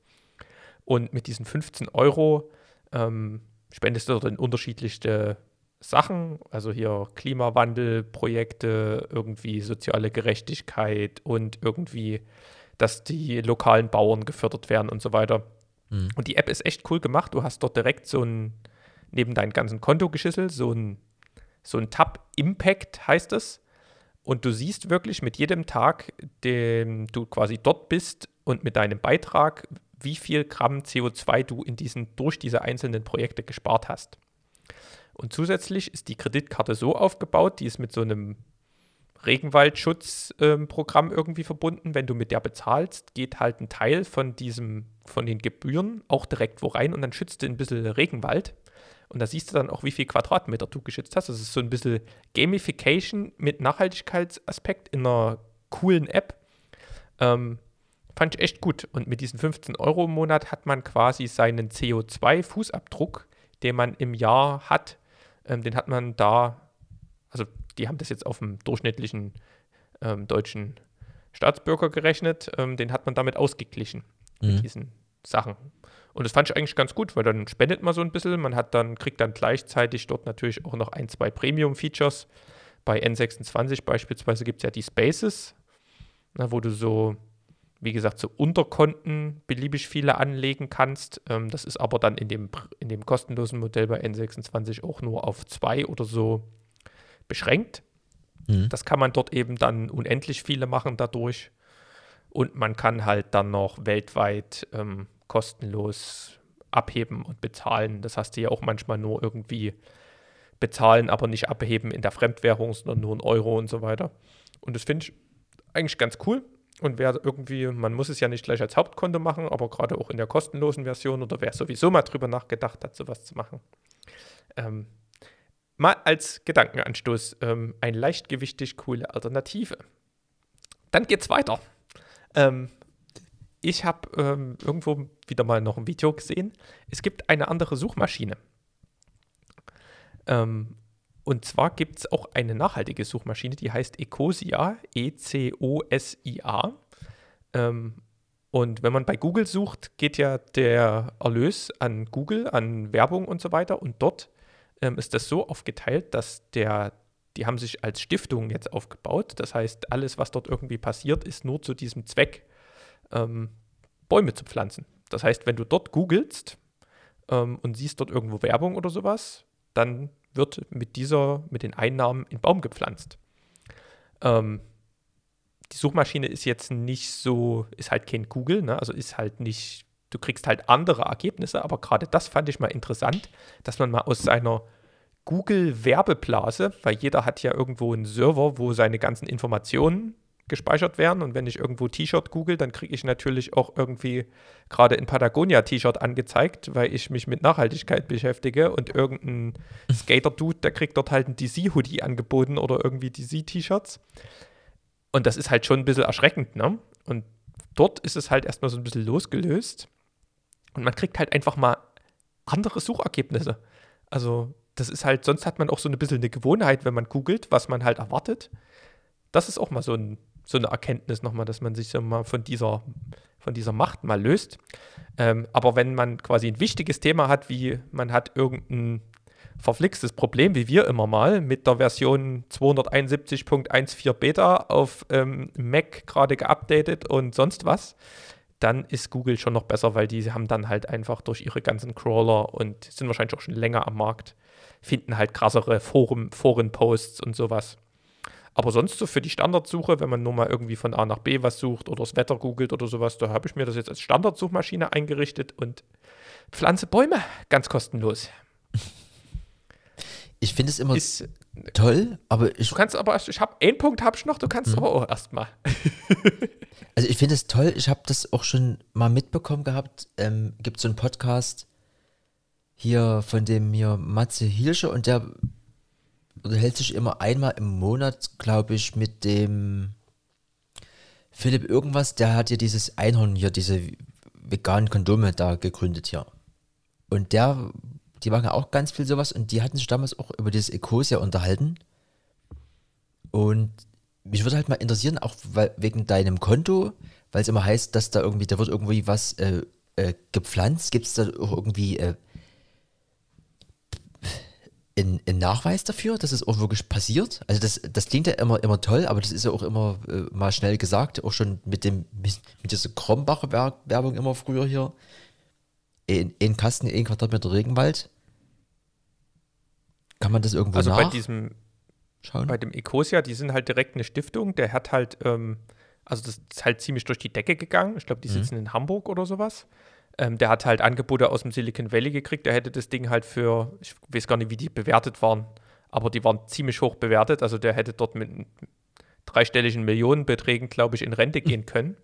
Speaker 2: Und mit diesen 15 Euro ähm, spendest du dort in unterschiedlichste Sachen, also hier Klimawandelprojekte, irgendwie soziale Gerechtigkeit und irgendwie, dass die lokalen Bauern gefördert werden und so weiter. Mhm. Und die App ist echt cool gemacht. Du hast dort direkt so ein, neben deinem ganzen Kontogeschissel, so ein, so ein Tab Impact heißt es. Und du siehst wirklich mit jedem Tag, dem du quasi dort bist und mit deinem Beitrag, wie viel Gramm CO2 du in diesen, durch diese einzelnen Projekte gespart hast. Und zusätzlich ist die Kreditkarte so aufgebaut, die ist mit so einem Regenwaldschutzprogramm ähm, irgendwie verbunden. Wenn du mit der bezahlst, geht halt ein Teil von diesem, von den Gebühren auch direkt wo rein und dann schützt du ein bisschen Regenwald. Und da siehst du dann auch, wie viel Quadratmeter du geschützt hast. Das ist so ein bisschen Gamification mit Nachhaltigkeitsaspekt in einer coolen App. Ähm, fand ich echt gut. Und mit diesen 15 Euro im Monat hat man quasi seinen CO2-Fußabdruck, den man im Jahr hat, ähm, den hat man da, also die haben das jetzt auf dem durchschnittlichen ähm, deutschen Staatsbürger gerechnet, ähm, den hat man damit ausgeglichen mhm. mit diesen Sachen. Und das fand ich eigentlich ganz gut, weil dann spendet man so ein bisschen, man hat dann, kriegt dann gleichzeitig dort natürlich auch noch ein, zwei Premium-Features. Bei N26 beispielsweise gibt es ja die Spaces, na, wo du so wie gesagt, so Unterkonten beliebig viele anlegen kannst. Ähm, das ist aber dann in dem, in dem kostenlosen Modell bei N26 auch nur auf zwei oder so beschränkt. Mhm. Das kann man dort eben dann unendlich viele machen dadurch. Und man kann halt dann noch weltweit ähm, kostenlos abheben und bezahlen. Das hast du ja auch manchmal nur irgendwie bezahlen, aber nicht abheben in der Fremdwährung, sondern nur in Euro und so weiter. Und das finde ich eigentlich ganz cool. Und wer irgendwie, man muss es ja nicht gleich als Hauptkonto machen, aber gerade auch in der kostenlosen Version oder wer sowieso mal drüber nachgedacht hat, sowas zu machen. Ähm, mal als Gedankenanstoß ähm, eine leichtgewichtig coole Alternative. Dann geht's weiter. Ähm, ich habe ähm, irgendwo wieder mal noch ein Video gesehen. Es gibt eine andere Suchmaschine. Ähm, und zwar gibt es auch eine nachhaltige Suchmaschine, die heißt Ecosia, E-C-O-S-I-A. Ähm, und wenn man bei Google sucht, geht ja der Erlös an Google, an Werbung und so weiter. Und dort ähm, ist das so aufgeteilt, dass der, die haben sich als Stiftung jetzt aufgebaut. Das heißt, alles, was dort irgendwie passiert, ist nur zu diesem Zweck, ähm, Bäume zu pflanzen. Das heißt, wenn du dort googelst ähm, und siehst dort irgendwo Werbung oder sowas, dann wird mit dieser, mit den Einnahmen in Baum gepflanzt. Ähm, die Suchmaschine ist jetzt nicht so, ist halt kein Google, ne? also ist halt nicht, du kriegst halt andere Ergebnisse, aber gerade das fand ich mal interessant, dass man mal aus seiner Google-Werbeblase, weil jeder hat ja irgendwo einen Server, wo seine ganzen Informationen gespeichert werden. Und wenn ich irgendwo T-Shirt google, dann kriege ich natürlich auch irgendwie gerade ein Patagonia-T-Shirt angezeigt, weil ich mich mit Nachhaltigkeit beschäftige und irgendein Skater-Dude, der kriegt dort halt ein DC-Hoodie angeboten oder irgendwie DC-T-Shirts. Und das ist halt schon ein bisschen erschreckend, ne? Und dort ist es halt erstmal so ein bisschen losgelöst. Und man kriegt halt einfach mal andere Suchergebnisse. Also, das ist halt, sonst hat man auch so ein bisschen eine Gewohnheit, wenn man googelt, was man halt erwartet. Das ist auch mal so, ein, so eine Erkenntnis nochmal, dass man sich so mal von dieser, von dieser Macht mal löst. Ähm, aber wenn man quasi ein wichtiges Thema hat, wie man hat irgendein verflixtes Problem, wie wir immer mal, mit der Version 271.14 Beta auf ähm, Mac gerade geupdatet und sonst was, dann ist Google schon noch besser, weil die haben dann halt einfach durch ihre ganzen Crawler und sind wahrscheinlich auch schon länger am Markt, finden halt krassere Foren, Foren-Posts und sowas. Aber sonst so für die Standardsuche, wenn man nur mal irgendwie von A nach B was sucht oder das Wetter googelt oder sowas, da habe ich mir das jetzt als Standardsuchmaschine eingerichtet und pflanze Bäume ganz kostenlos.
Speaker 3: Ich finde es immer
Speaker 2: Ist,
Speaker 3: toll, aber ich,
Speaker 2: du kannst aber, ich habe einen Punkt habe ich noch, du kannst aber auch erstmal.
Speaker 3: also ich finde es toll, ich habe das auch schon mal mitbekommen gehabt. Ähm, gibt so einen Podcast hier von dem hier Matze Hilsche und der unterhält sich immer einmal im Monat, glaube ich, mit dem Philipp irgendwas, der hat ja dieses Einhorn hier, diese veganen Kondome da gegründet hier. Und der, die machen ja auch ganz viel sowas und die hatten sich damals auch über dieses Ecosia unterhalten. Und mich würde halt mal interessieren, auch wegen deinem Konto, weil es immer heißt, dass da irgendwie, da wird irgendwie was äh, äh, gepflanzt. Gibt es da auch irgendwie äh, einen, einen Nachweis dafür, dass es auch wirklich passiert? Also das, das klingt ja immer, immer toll, aber das ist ja auch immer äh, mal schnell gesagt, auch schon mit dem mit, mit dieser Krombacher Wer- Werbung immer früher hier. In, in Kasten, in Quadratmeter Regenwald. Kann man das irgendwo
Speaker 2: Also bei
Speaker 3: nachschauen?
Speaker 2: diesem, bei dem Ecosia, die sind halt direkt eine Stiftung, der hat halt, ähm, also das ist halt ziemlich durch die Decke gegangen. Ich glaube, die sitzen in Hamburg oder sowas. Ähm, der hat halt Angebote aus dem Silicon Valley gekriegt. Der hätte das Ding halt für, ich weiß gar nicht, wie die bewertet waren, aber die waren ziemlich hoch bewertet. Also der hätte dort mit dreistelligen Millionenbeträgen, glaube ich, in Rente gehen können.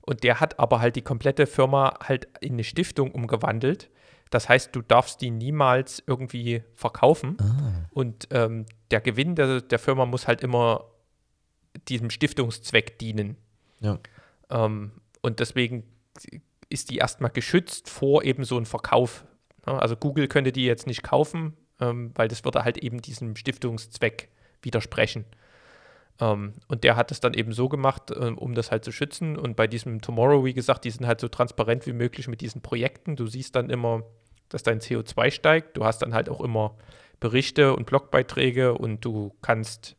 Speaker 2: Und der hat aber halt die komplette Firma halt in eine Stiftung umgewandelt. Das heißt, du darfst die niemals irgendwie verkaufen. Und ähm, der Gewinn der, der Firma muss halt immer diesem Stiftungszweck dienen.
Speaker 3: Ja.
Speaker 2: Ähm, und deswegen ist die erstmal geschützt vor eben so einem Verkauf. Ja, also Google könnte die jetzt nicht kaufen, ähm, weil das würde halt eben diesem Stiftungszweck widersprechen. Ähm, und der hat es dann eben so gemacht, ähm, um das halt zu schützen. Und bei diesem Tomorrow, wie gesagt, die sind halt so transparent wie möglich mit diesen Projekten. Du siehst dann immer, dass dein CO2 steigt. Du hast dann halt auch immer Berichte und Blogbeiträge und du kannst,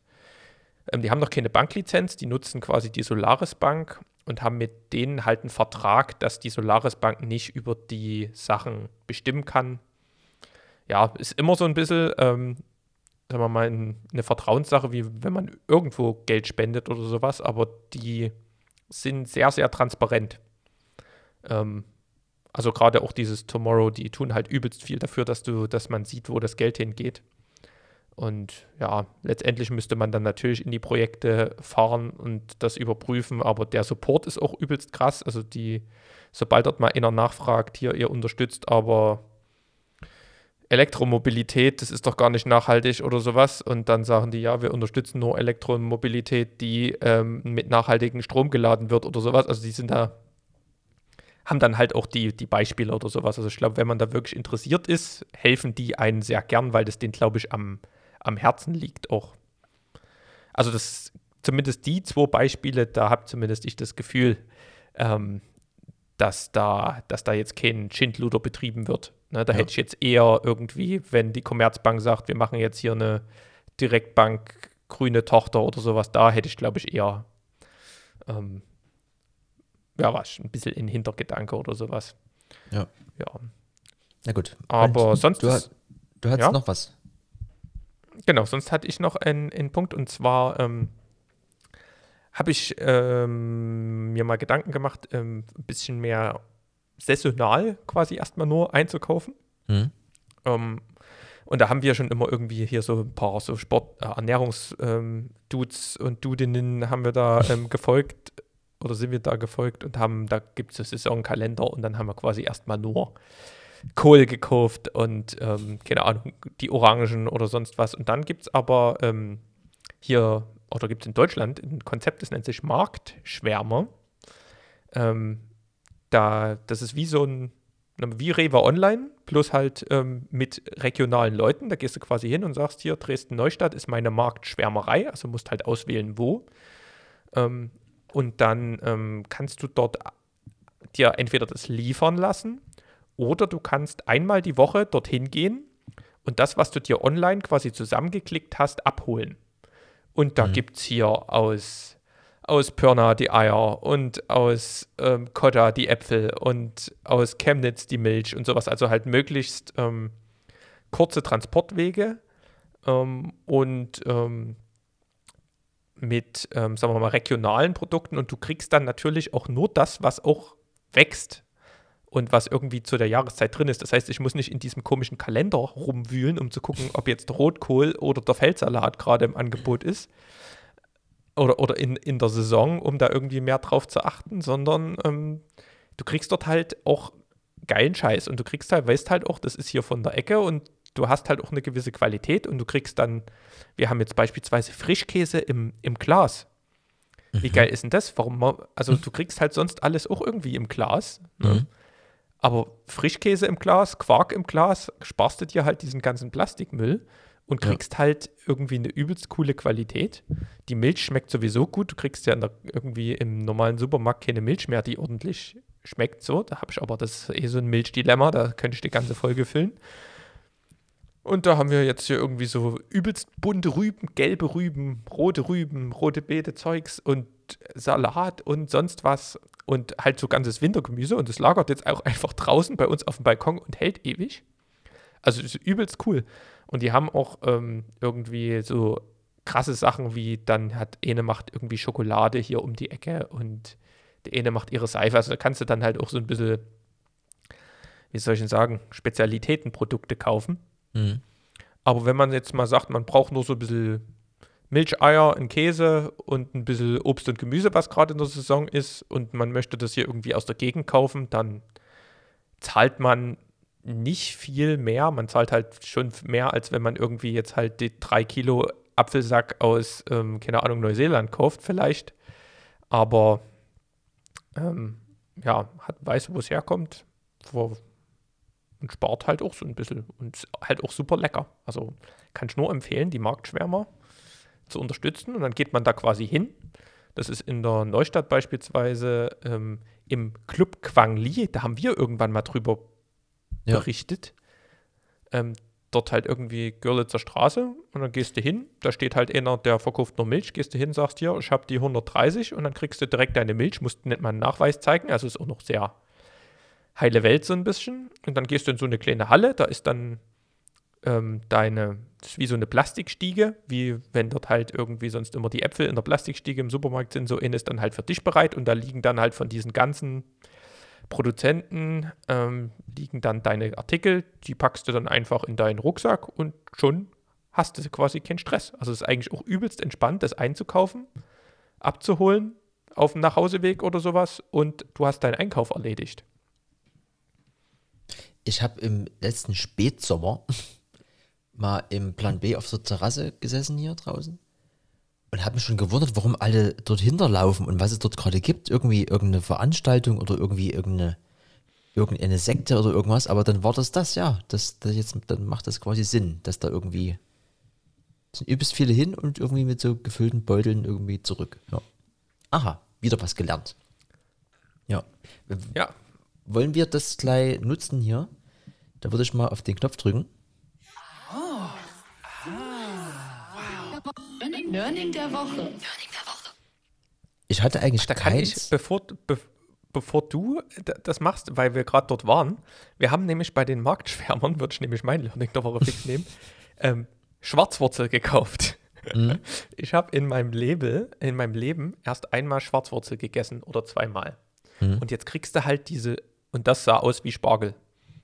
Speaker 2: die haben noch keine Banklizenz, die nutzen quasi die Solaris Bank und haben mit denen halt einen Vertrag, dass die Solaris Bank nicht über die Sachen bestimmen kann. Ja, ist immer so ein bisschen, ähm, sagen wir mal, ein- eine Vertrauenssache, wie wenn man irgendwo Geld spendet oder sowas, aber die sind sehr, sehr transparent. Ähm, also gerade auch dieses Tomorrow, die tun halt übelst viel dafür, dass du, dass man sieht, wo das Geld hingeht. Und ja, letztendlich müsste man dann natürlich in die Projekte fahren und das überprüfen, aber der Support ist auch übelst krass. Also die, sobald dort mal einer nachfragt, hier, ihr unterstützt, aber Elektromobilität, das ist doch gar nicht nachhaltig oder sowas. Und dann sagen die, ja, wir unterstützen nur Elektromobilität, die ähm, mit nachhaltigem Strom geladen wird oder sowas. Also die sind da, haben dann halt auch die, die Beispiele oder sowas. Also ich glaube, wenn man da wirklich interessiert ist, helfen die einen sehr gern, weil das denen, glaube ich, am, am Herzen liegt auch. Also das, zumindest die zwei Beispiele, da habe zumindest ich das Gefühl, ähm, dass da, dass da jetzt kein Schindluder betrieben wird. Ne, da
Speaker 3: Ja.
Speaker 2: hätte ich jetzt eher irgendwie, wenn die Commerzbank sagt, wir machen jetzt hier eine Direktbank grüne Tochter oder sowas, da hätte ich, glaube ich, eher ähm, ja, was, ein bisschen in Hintergedanke oder sowas.
Speaker 3: Ja.
Speaker 2: Ja.
Speaker 3: Na gut.
Speaker 2: Aber
Speaker 3: Und
Speaker 2: sonst
Speaker 3: Du, ha- du hattest
Speaker 2: Ja?
Speaker 3: noch was.
Speaker 2: Genau, sonst hatte ich noch einen, einen Punkt und zwar ähm, habe ich ähm, mir mal Gedanken gemacht, ähm, ein bisschen mehr saisonal quasi erstmal nur einzukaufen.
Speaker 3: Hm?
Speaker 2: Ähm, Und da haben wir schon immer irgendwie hier so ein paar so Sport, äh, Ernährungsdudes ähm, und Dudinnen haben wir da gefolgt oder sind wir da gefolgt und haben, da gibt es so Saisonkalender und dann haben wir quasi erstmal nur Kohl gekauft und ähm, keine Ahnung, die Orangen oder sonst was. Und dann gibt es aber ähm, hier, oder gibt es in Deutschland ein Konzept, das nennt sich Marktschwärmer. Ähm, da, das ist wie so ein, wie Rewe Online, plus halt ähm, mit regionalen Leuten. Da gehst du quasi hin und sagst, hier, Dresden-Neustadt ist meine Marktschwärmerei, also musst halt auswählen, wo. Ähm, und dann ähm, kannst du dort dir entweder das liefern lassen oder du kannst einmal die Woche dorthin gehen und das, was du dir online quasi zusammengeklickt hast, abholen. Und da mhm. gibt es hier aus, aus Pirna die Eier und aus ähm, Kotta die Äpfel und aus Chemnitz die Milch und sowas. Also halt möglichst ähm, kurze Transportwege ähm, und ähm, mit, ähm, sagen wir mal, regionalen Produkten. Und du kriegst dann natürlich auch nur das, was auch wächst und was irgendwie zu der Jahreszeit drin ist. Das heißt, ich muss nicht in diesem komischen Kalender rumwühlen, um zu gucken, ob jetzt Rotkohl oder der Feldsalat gerade im Angebot ist. Oder, oder in, in der Saison, um da irgendwie mehr drauf zu achten, sondern ähm, du kriegst dort halt auch geilen Scheiß und du kriegst halt, weißt halt auch, das ist hier von der Ecke und du hast halt auch eine gewisse Qualität und du kriegst dann, wir haben jetzt beispielsweise Frischkäse im, im Glas. Wie mhm. geil ist denn das? Warum, also du kriegst halt sonst alles auch irgendwie im Glas. Ne? Mhm. Aber Frischkäse im Glas, Quark im Glas, sparst du dir halt diesen ganzen Plastikmüll und kriegst ja. halt irgendwie eine übelst coole Qualität. Die Milch schmeckt sowieso gut. Du kriegst ja der, irgendwie im normalen Supermarkt keine Milch mehr, die ordentlich schmeckt so. Da habe ich aber, das eh so ein Milchdilemma, da könnte ich die ganze Folge füllen. Und da haben wir jetzt hier irgendwie so übelst bunte Rüben, gelbe Rüben, rote Rüben, rote Beete Zeugs und Salat und sonst was und halt so ganzes Wintergemüse und es lagert jetzt auch einfach draußen bei uns auf dem Balkon und hält ewig. Also ist übelst cool. Und die haben auch ähm, irgendwie so krasse Sachen wie dann hat eine macht irgendwie Schokolade hier um die Ecke und die eine macht ihre Seife. Also da kannst du dann halt auch so ein bisschen, wie soll ich denn sagen, Spezialitätenprodukte kaufen. Mhm. Aber wenn man jetzt mal sagt, man braucht nur so ein bisschen Milcheier, ein Käse und ein bisschen Obst und Gemüse, was gerade in der Saison ist, und man möchte das hier irgendwie aus der Gegend kaufen, dann zahlt man nicht viel mehr. Man zahlt halt schon mehr, als wenn man irgendwie jetzt halt die drei Kilo Apfelsack aus, ähm, keine Ahnung, Neuseeland kauft, vielleicht. Aber ähm, ja, hat, weiß, wo es herkommt wo, und spart halt auch so ein bisschen und halt auch super lecker. Also kann ich nur empfehlen, die Marktschwärmer zu unterstützen. Und dann geht man da quasi hin. Das ist in der Neustadt beispielsweise ähm, im Club Quang Li. Da haben wir irgendwann mal drüber ja. berichtet. Ähm, dort halt irgendwie Görlitzer Straße und dann gehst du hin, da steht halt einer, der verkauft nur Milch, gehst du hin, sagst hier, ich habe die 130 und dann kriegst du direkt deine Milch, musst nicht mal einen Nachweis zeigen, also ist auch noch sehr heile Welt so ein bisschen und dann gehst du in so eine kleine Halle, da ist dann ähm, deine, das ist wie so eine Plastikstiege, wie wenn dort halt irgendwie sonst immer die Äpfel in der Plastikstiege im Supermarkt sind, so in ist dann halt für dich bereit und da liegen dann halt von diesen ganzen Produzenten ähm, liegen dann deine Artikel, die packst du dann einfach in deinen Rucksack und schon hast du quasi keinen Stress. Also es ist eigentlich auch übelst entspannt, das einzukaufen, abzuholen auf dem Nachhauseweg oder sowas und du hast deinen Einkauf erledigt.
Speaker 3: Ich habe im letzten Spätsommer mal im Plan B auf der Terrasse gesessen hier draußen und habe mich schon gewundert, warum alle dort hinterlaufen und was es dort gerade gibt. Irgendwie irgendeine Veranstaltung oder irgendwie irgendeine, irgendeine Sekte oder irgendwas. Aber dann war das das, ja. Das, das jetzt, dann macht das quasi Sinn, dass da irgendwie sind übelst viele hin und irgendwie mit so gefüllten Beuteln irgendwie zurück. Ja. Aha, wieder was gelernt. Ja. Ja. Wollen wir das gleich nutzen hier? Da würde ich mal auf den Knopf drücken. Learning der Woche. Ich hatte eigentlich
Speaker 2: da kann ich, bevor, be, bevor du das machst, weil wir gerade dort waren, wir haben nämlich bei den Marktschwärmern, würde ich nämlich mein Learning der Woche fix nehmen, ähm, Schwarzwurzel gekauft. Mhm. Ich habe in meinem Leben, in meinem Leben erst einmal Schwarzwurzel gegessen oder zweimal. Mhm. Und jetzt kriegst du halt diese, und das sah aus wie Spargel.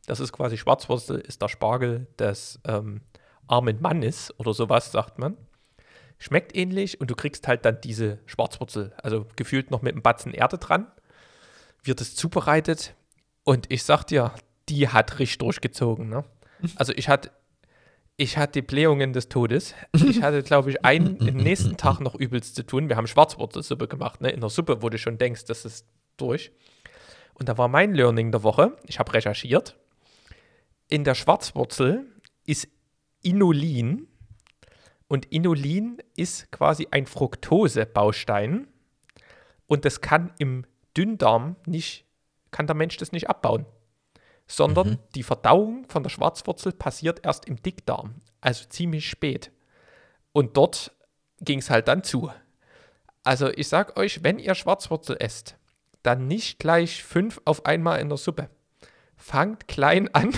Speaker 2: Das ist quasi Schwarzwurzel, ist der Spargel des ähm, armen Mannes oder sowas, sagt man. Schmeckt ähnlich und du kriegst halt dann diese Schwarzwurzel, also gefühlt noch mit einem Batzen Erde dran. Wird es zubereitet und ich sag dir, die hat richtig durchgezogen. Ne? Also ich hatte ich hatte die Blähungen des Todes. Ich hatte, glaube ich, einen im nächsten Tag noch übelst zu tun. Wir haben Schwarzwurzelsuppe gemacht, ne? In der Suppe, wo du schon denkst, das ist durch. Und da war mein Learning der Woche. Ich habe recherchiert. In der Schwarzwurzel ist Inulin. Und Inulin ist quasi ein Fructose-Baustein. Und das kann im Dünndarm nicht, kann der Mensch das nicht abbauen sondern mhm. die Verdauung von der Schwarzwurzel passiert erst im Dickdarm, also ziemlich spät. Und dort ging es halt dann zu. Also ich sag euch, wenn ihr Schwarzwurzel esst, dann nicht gleich fünf auf einmal in der Suppe. Fangt klein an.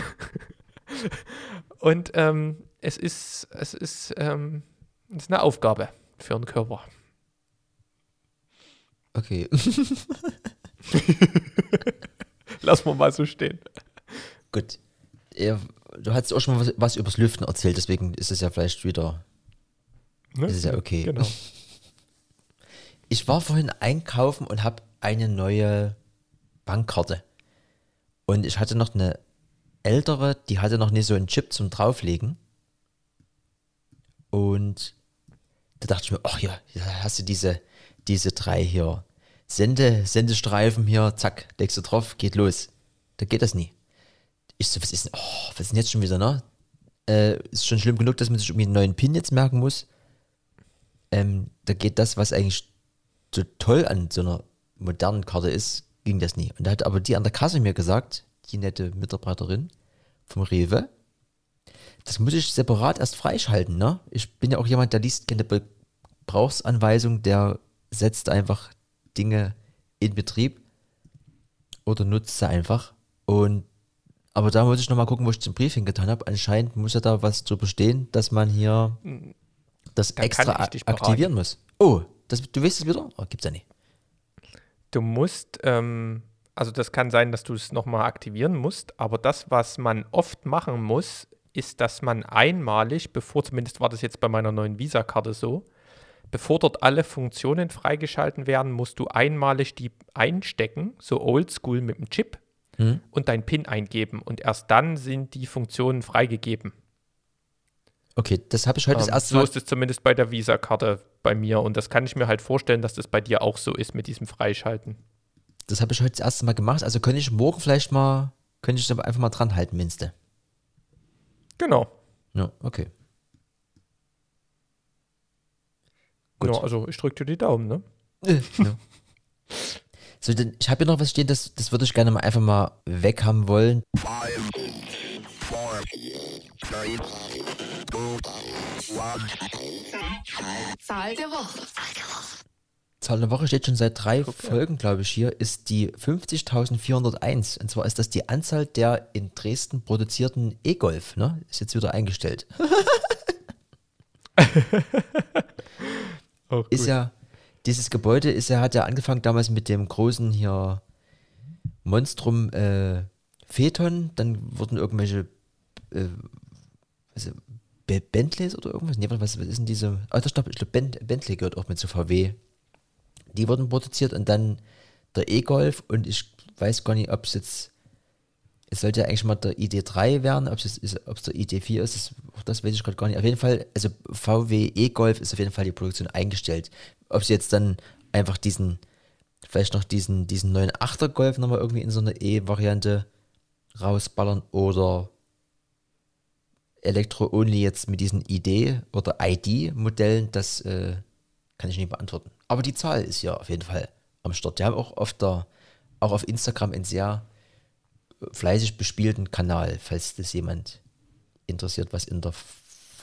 Speaker 2: Und ähm, es ist, es ist, ähm, es ist eine Aufgabe für den Körper.
Speaker 3: Okay.
Speaker 2: Lass mal mal so stehen.
Speaker 3: Gut. Ja, du hast auch schon mal was, was, übers Lüften erzählt, deswegen ist es ja vielleicht wieder. Ne? Ist es ja okay. Genau. Ich war vorhin einkaufen und habe eine neue Bankkarte. Und ich hatte noch eine ältere, die hatte noch nicht so einen Chip zum Drauflegen. Und da dachte ich mir, ach ja, hast du diese, diese drei hier. Sende, Sendestreifen hier, zack, legst du drauf, geht los. Da geht das nie. Ich so, was ist denn, oh, was ist denn jetzt schon wieder, ne? Äh, ist schon schlimm genug, dass man sich irgendwie einen neuen Pin jetzt merken muss. Ähm, da geht das, was eigentlich so toll an so einer modernen Karte ist, ging das nie. Und da hat aber die an der Kasse mir gesagt, die nette Mitarbeiterin vom Rewe, das muss ich separat erst freischalten, ne? Ich bin ja auch jemand, der liest keine Gebrauchsanweisung, der setzt einfach Dinge in Betrieb oder nutzt sie einfach. Und aber da muss ich nochmal gucken, wo ich den Brief hingetan habe. Anscheinend muss ja da was drüber stehen, dass man hier das Dann extra aktivieren muss. Oh, das, du weißt es wieder? Oh, gibt's ja nicht.
Speaker 2: Du musst, ähm, also das kann sein, dass du es nochmal aktivieren musst, aber das, was man oft machen muss, ist, dass man einmalig, bevor, zumindest war das jetzt bei meiner neuen Visa-Karte so, bevor dort alle Funktionen freigeschalten werden, musst du einmalig die einstecken, so oldschool mit dem Chip hm? und dein PIN eingeben und erst dann sind die Funktionen freigegeben.
Speaker 3: Okay, das habe ich heute ähm, das erste
Speaker 2: Mal. So ist es zumindest bei der Visa-Karte bei mir und das kann ich mir halt vorstellen, dass das bei dir auch so ist mit diesem Freischalten.
Speaker 3: Das habe ich heute das erste Mal gemacht, also könnte ich morgen vielleicht mal, könnte ich aber einfach mal dran halten, Minste.
Speaker 2: Genau.
Speaker 3: Ja, okay.
Speaker 2: Gut. Ja, also ich drücke dir die Daumen, ne?
Speaker 3: ja. So, denn ich habe hier noch was stehen, das, das würde ich gerne mal einfach mal weg haben wollen.
Speaker 1: Zahl der Woche.
Speaker 3: Zahl der Woche steht schon seit drei okay. Folgen, glaube ich, hier, ist die 50.401. Und zwar ist das die Anzahl der in Dresden produzierten E-Golf, ne? Ist jetzt wieder eingestellt. ist ja dieses Gebäude ist, er hat ja angefangen damals mit dem großen hier Monstrum äh, Phaeton, dann wurden irgendwelche äh, was, Bentleys oder irgendwas, nee, was, was ist denn diese, oh, stopp, ich glaube Bent, Bentley gehört auch mit zu VW. Die wurden produziert und dann der E-Golf und ich weiß gar nicht, ob es jetzt es sollte ja eigentlich mal der ID3 werden, ob es, ist, ob der ID4 ist, das, das weiß ich gerade gar nicht. Auf jeden Fall, also VW E-Golf ist auf jeden Fall die Produktion eingestellt. Ob sie jetzt dann einfach diesen, vielleicht noch diesen, diesen neuen 8er Golf nochmal irgendwie in so einer E-Variante rausballern oder Elektro-Only jetzt mit diesen ID- oder ID-Modellen, das äh, kann ich nicht beantworten. Aber die Zahl ist ja auf jeden Fall am Start. Die haben auch auf der, auch auf Instagram ein sehr fleißig bespielten Kanal, falls das jemand interessiert, was in der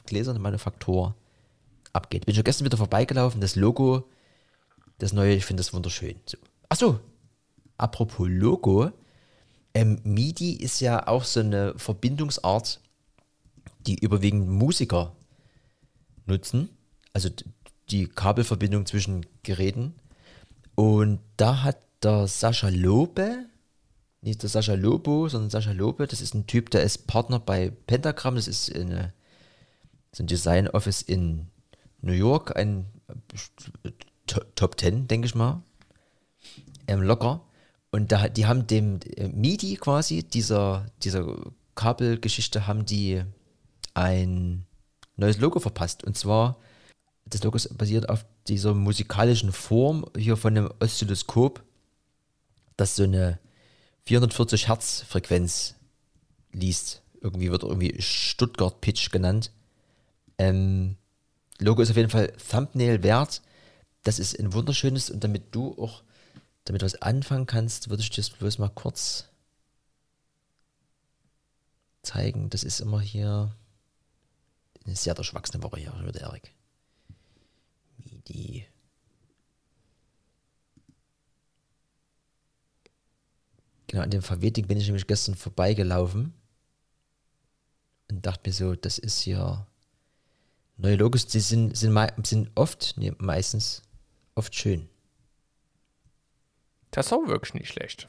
Speaker 3: gläsernen Manufaktur abgeht. Bin schon gestern wieder vorbeigelaufen, das Logo, das neue, ich finde das wunderschön. So. Achso, apropos Logo, ähm, MIDI ist ja auch so eine Verbindungsart, die überwiegend Musiker nutzen, also die Kabelverbindung zwischen Geräten. Und da hat der Sascha Lobe nicht der Sascha Lobo, sondern Sascha Lobe. Das ist ein Typ, der ist Partner bei Pentagram. Das ist eine, so ein Design Office in New York, ein Top 10, denke ich mal. Ähm, locker. Und da, die haben dem äh, MIDI quasi, dieser, dieser Kabelgeschichte, haben die ein neues Logo verpasst. Und zwar, das Logo basiert auf dieser musikalischen Form hier von einem Oszilloskop, das so eine 440 Hertz Frequenz liest. Irgendwie wird irgendwie Stuttgart Pitch genannt. Ähm, Logo ist auf jeden Fall Thumbnail wert. Das ist ein wunderschönes und damit du auch damit was anfangen kannst, würde ich dir das bloß mal kurz zeigen. Das ist immer hier eine sehr durchwachsene Woche hier, würde Erik. MIDI. Genau, an dem VW-Ding bin ich nämlich gestern vorbeigelaufen und dachte mir so, das ist hier neue Logos, die sind, sind, sind oft, nee, meistens, oft schön.
Speaker 2: Das ist auch wirklich nicht schlecht.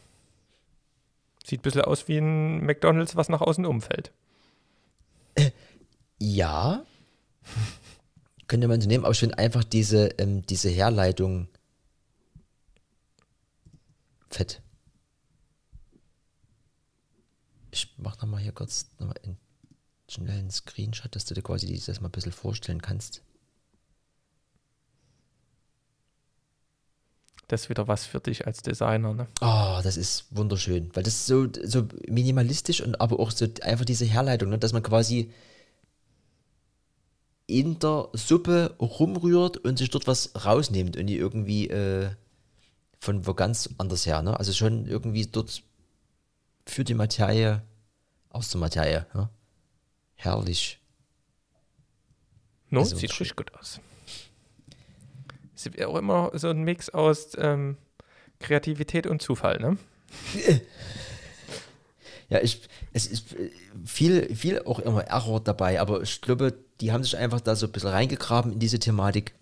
Speaker 2: Sieht ein bisschen aus wie ein McDonalds, was nach außen umfällt.
Speaker 3: Ja. Könnte man so nehmen, aber ich finde einfach diese, ähm, diese Herleitung fett. Ich mache nochmal hier kurz nochmal einen schnellen Screenshot, dass du dir quasi das mal ein bisschen vorstellen kannst.
Speaker 2: Das ist wieder was für dich als Designer, ne?
Speaker 3: Oh, das ist wunderschön, weil das ist so, so minimalistisch und aber auch so einfach diese Herleitung, ne, dass man quasi in der Suppe rumrührt und sich dort was rausnimmt und die irgendwie äh, von wo ganz anders her. Ne? Also schon irgendwie dort für die Materie aus der Materie. Ja? Herrlich.
Speaker 2: No, also sieht richtig gut aus. Ist auch immer so ein Mix aus ähm, Kreativität und Zufall, ne?
Speaker 3: Ja, ich, es ist viel, viel auch immer Error dabei, aber ich glaube, die haben sich einfach da so ein bisschen reingegraben in diese Thematik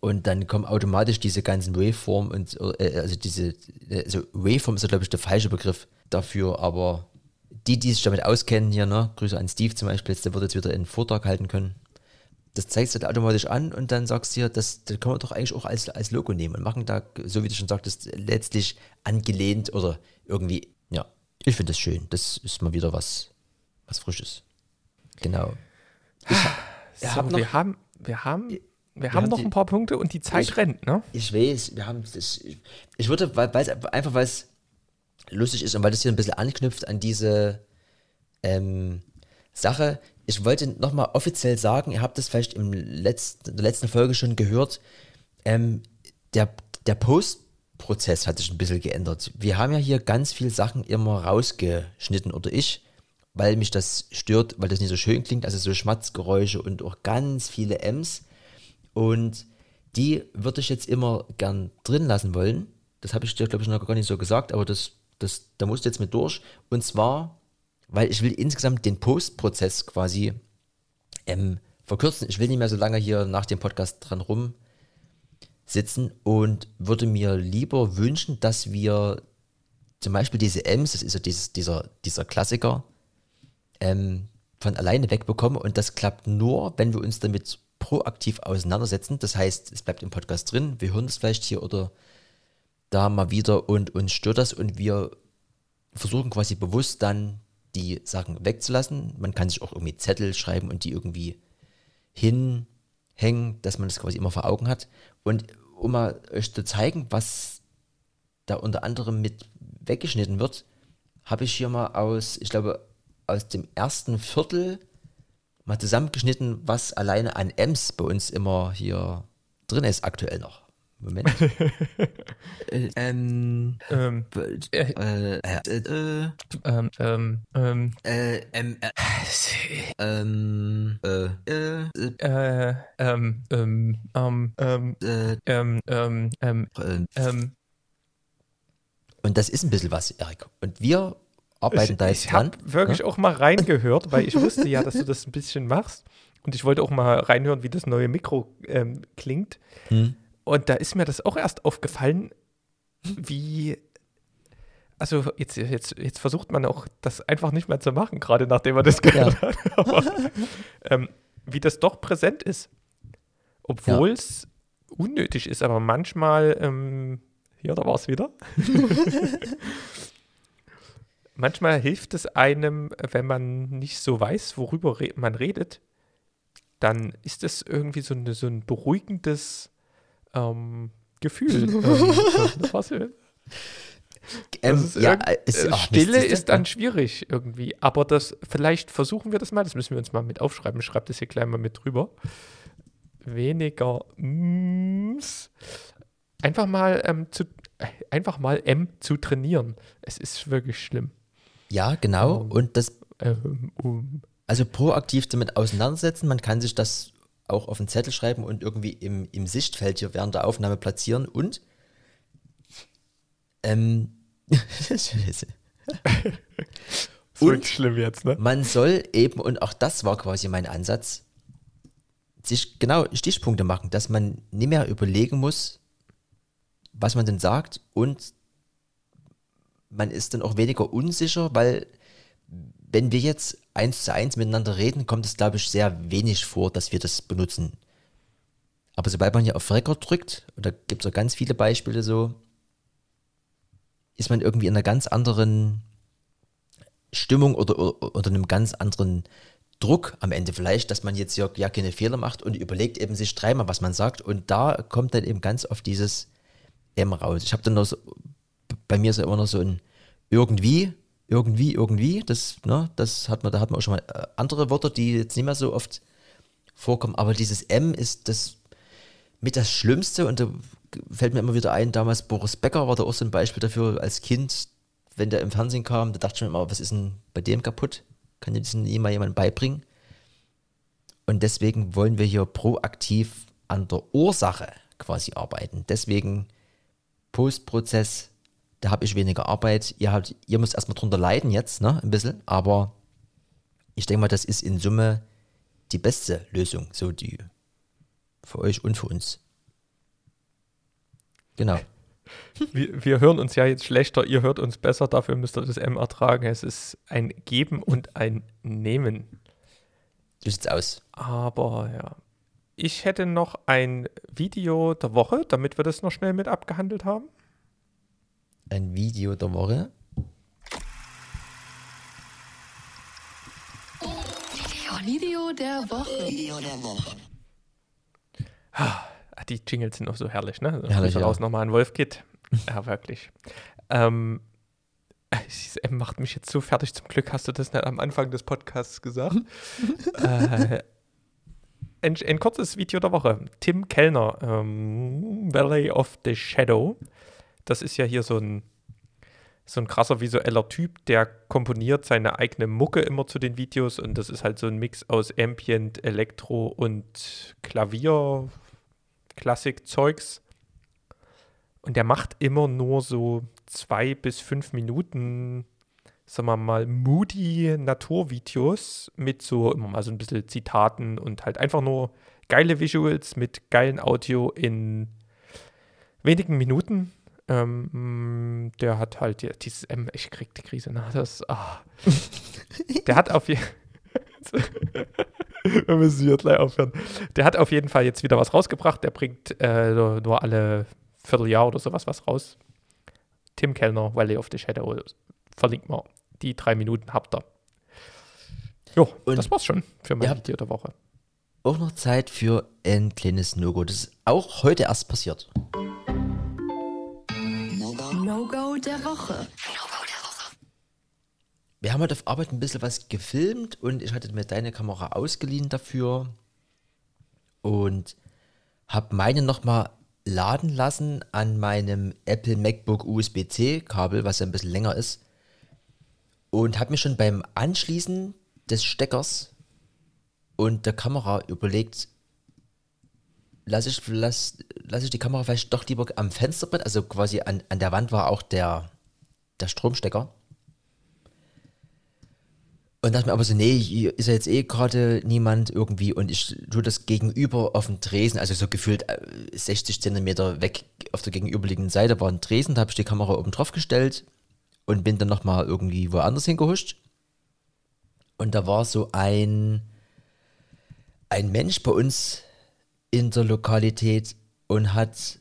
Speaker 3: und dann kommen automatisch diese ganzen Waveform und äh, also diese, also Waveform ist ja glaube ich der falsche Begriff dafür, aber die, die sich damit auskennen hier, ne, Grüße an Steve zum Beispiel, der wird jetzt wieder einen Vortrag halten können. Das zeigst du dann automatisch an und dann sagst du dir, das, das können wir doch eigentlich auch als, als Logo nehmen und machen da, so wie du schon sagtest, letztlich angelehnt oder irgendwie, ich finde das schön. Das ist mal wieder was, was Frisches. Genau.
Speaker 2: Ich, so, hab noch, wir haben, wir haben, wir, wir haben, noch die, ein paar Punkte und die Zeit
Speaker 3: ich,
Speaker 2: rennt, ne?
Speaker 3: Ich weiß, wir haben das. Ich würde, weil einfach weil es lustig ist und weil das hier ein bisschen anknüpft an diese ähm, Sache. Ich wollte nochmal offiziell sagen, ihr habt das vielleicht im letzten, in der letzten Folge schon gehört, ähm, der, der Post Prozess hat sich ein bisschen geändert. Wir haben ja hier ganz viele Sachen immer rausgeschnitten oder ich, weil mich das stört, weil das nicht so schön klingt, also so Schmatzgeräusche und auch ganz viele M's. Und die würde ich jetzt immer gern drin lassen wollen. Das habe ich dir, glaube ich, noch gar nicht so gesagt, aber das, das, da musst du jetzt mit durch. Und zwar, weil ich will insgesamt den Postprozess quasi ähm, verkürzen. Ich will nicht mehr so lange hier nach dem Podcast dran rum sitzen und würde mir lieber wünschen, dass wir zum Beispiel diese M's, das ist ja dieses, dieser, dieser Klassiker, ähm, von alleine wegbekommen und das klappt nur, wenn wir uns damit proaktiv auseinandersetzen. Das heißt, es bleibt im Podcast drin, wir hören es vielleicht hier oder da mal wieder und uns stört das und wir versuchen quasi bewusst dann die Sachen wegzulassen. Man kann sich auch irgendwie Zettel schreiben und die irgendwie hinhängen, dass man das quasi immer vor Augen hat. Und um mal euch zu zeigen, was da unter anderem mit weggeschnitten wird, habe ich hier mal aus, ich glaube, aus dem ersten Viertel mal zusammengeschnitten, was alleine an Ems bei uns immer hier drin ist, aktuell noch. Moment. äh, ähm, ähm, äh, äh, äh, ähm, ähm, ähm, äh, ähm, äh, ähm, äh, äh, äh, ähm, ähm, ähm, ähm, äh, ähm, ähm, ähm, ähm, und das ist ein bisschen was, Erik. Und wir arbeiten
Speaker 2: ich,
Speaker 3: da jetzt
Speaker 2: ich dran. Ich habe wirklich ja? auch mal reingehört, weil ich wusste ja, dass du das ein bisschen machst. Und ich wollte auch mal reinhören, wie das neue Mikro ähm, klingt. Hm. Und da ist mir das auch erst aufgefallen, wie, also jetzt, jetzt, jetzt versucht man auch das einfach nicht mehr zu machen, gerade nachdem man das gehört ja. hat. Aber, ähm, wie das doch präsent ist. Obwohl es ja. unnötig ist, aber manchmal, ähm, ja, da war es wieder. manchmal hilft es einem, wenn man nicht so weiß, worüber re man redet, dann ist es irgendwie so, eine, so ein beruhigendes ähm, Gefühl. ähm, ähm, ist ja, ist, ach, Stille ist dann schwierig irgendwie. Aber das, vielleicht versuchen wir das mal, das müssen wir uns mal mit aufschreiben. Schreibt das hier gleich mal mit drüber. Weniger M's. Einfach mal ähm, zu, einfach mal M zu trainieren. Es ist wirklich schlimm.
Speaker 3: Ja, genau. Um, Und das. Ähm, um. Also proaktiv damit auseinandersetzen. Man kann sich das auch auf den Zettel schreiben und irgendwie im, im Sichtfeld hier während der Aufnahme platzieren. Und ähm,
Speaker 2: und schlimm jetzt, ne?
Speaker 3: Man soll eben, und auch das war quasi mein Ansatz, sich genau Stichpunkte machen, dass man nicht mehr überlegen muss, was man denn sagt und man ist dann auch weniger unsicher, weil wenn wir jetzt eins zu eins miteinander reden, kommt es, glaube ich, sehr wenig vor, dass wir das benutzen. Aber sobald man hier auf Record drückt, und da gibt es auch ganz viele Beispiele so, ist man irgendwie in einer ganz anderen Stimmung oder, oder einem ganz anderen Druck am Ende vielleicht, dass man jetzt ja, ja keine Fehler macht und überlegt eben sich dreimal, was man sagt. Und da kommt dann eben ganz oft dieses M raus. Ich habe dann noch so, bei mir so immer noch so ein irgendwie, irgendwie, irgendwie. Das, ne, das hat man, da hat man auch schon mal äh, andere Wörter, die jetzt nicht mehr so oft vorkommen. Aber dieses M ist das mit das Schlimmste und da fällt mir immer wieder ein, damals Boris Becker war da auch so ein Beispiel dafür als Kind, wenn der im Fernsehen kam, da dachte ich mir immer, was ist denn bei dem kaputt? Kann dir das nie mal jemand beibringen? Und deswegen wollen wir hier proaktiv an der Ursache quasi arbeiten. Deswegen Postprozess, da habe ich weniger Arbeit. Ihr, habt, ihr müsst erstmal drunter leiden jetzt, ne, ein bisschen, aber ich denke mal, das ist in Summe die beste Lösung, so die für euch und für uns. Genau.
Speaker 2: Wir, wir, hören uns ja jetzt schlechter, ihr hört uns besser, dafür müsst ihr das M ertragen. Es ist ein Geben und ein Nehmen.
Speaker 3: So sieht's aus.
Speaker 2: Aber ja. Ich hätte noch ein Video der Woche, damit wir das noch schnell mit abgehandelt haben.
Speaker 3: Ein Video der Woche?
Speaker 1: Video der Woche. Video der Woche.
Speaker 2: Ah, die Jingles sind auch so herrlich, ne?
Speaker 3: Also herrlich,
Speaker 2: raus ja. nochmal ein Wolf-Kit. ja, wirklich. Ähm, dieses M macht mich jetzt so fertig. Zum Glück hast du das nicht am Anfang des Podcasts gesagt. äh, ein, ein, kurzes Video der Woche. Tim Kellner, ähm, Valley of the Shadow. Das ist ja hier so ein, so ein krasser visueller Typ, der komponiert seine eigene Mucke immer zu den Videos und das ist halt so ein Mix aus Ambient, Elektro und Klavier, Klassik-Zeugs. Und der macht immer nur so zwei bis fünf Minuten, sagen wir mal, moody Naturvideos mit so immer mal so ein bisschen Zitaten und halt einfach nur geile Visuals mit geilen Audio in wenigen Minuten. Ähm, der hat halt dieses M, ich krieg die Krise nach, das, ah. der hat auf jeden Wir müssen gleich aufhören. Der hat auf jeden Fall jetzt wieder was rausgebracht. Der bringt äh, nur alle Vierteljahr oder sowas was raus. Tim Kellner, Valley of the Shadow. Verlinkt mal. Die drei Minuten habt ihr. Jo, Und das war's schon für mein Video der Woche.
Speaker 3: Auch noch Zeit für ein kleines No-Go. Das ist auch heute erst passiert.
Speaker 1: Der Woche
Speaker 3: wir haben heute auf Arbeit ein bisschen was gefilmt und ich hatte mir deine Kamera ausgeliehen dafür und habe meine nochmal laden lassen an meinem Apple MacBook USB-C Kabel, was ja ein bisschen länger ist. Und habe mir schon beim Anschließen des Steckers und der Kamera überlegt, lasse ich, lass, lass ich die Kamera vielleicht doch lieber am Fensterbrett, also quasi an, an der Wand war auch der, der Stromstecker. Und dachte mir aber so, nee, hier ist ja jetzt eh gerade niemand irgendwie und ich tue das gegenüber auf dem Tresen, also so gefühlt 60 äh, Zentimeter weg auf der gegenüberliegenden Seite war ein Tresen, da habe ich die Kamera oben drauf gestellt und bin dann nochmal irgendwie woanders hingehuscht. Und da war so ein, ein Mensch bei uns in der Lokalität und hat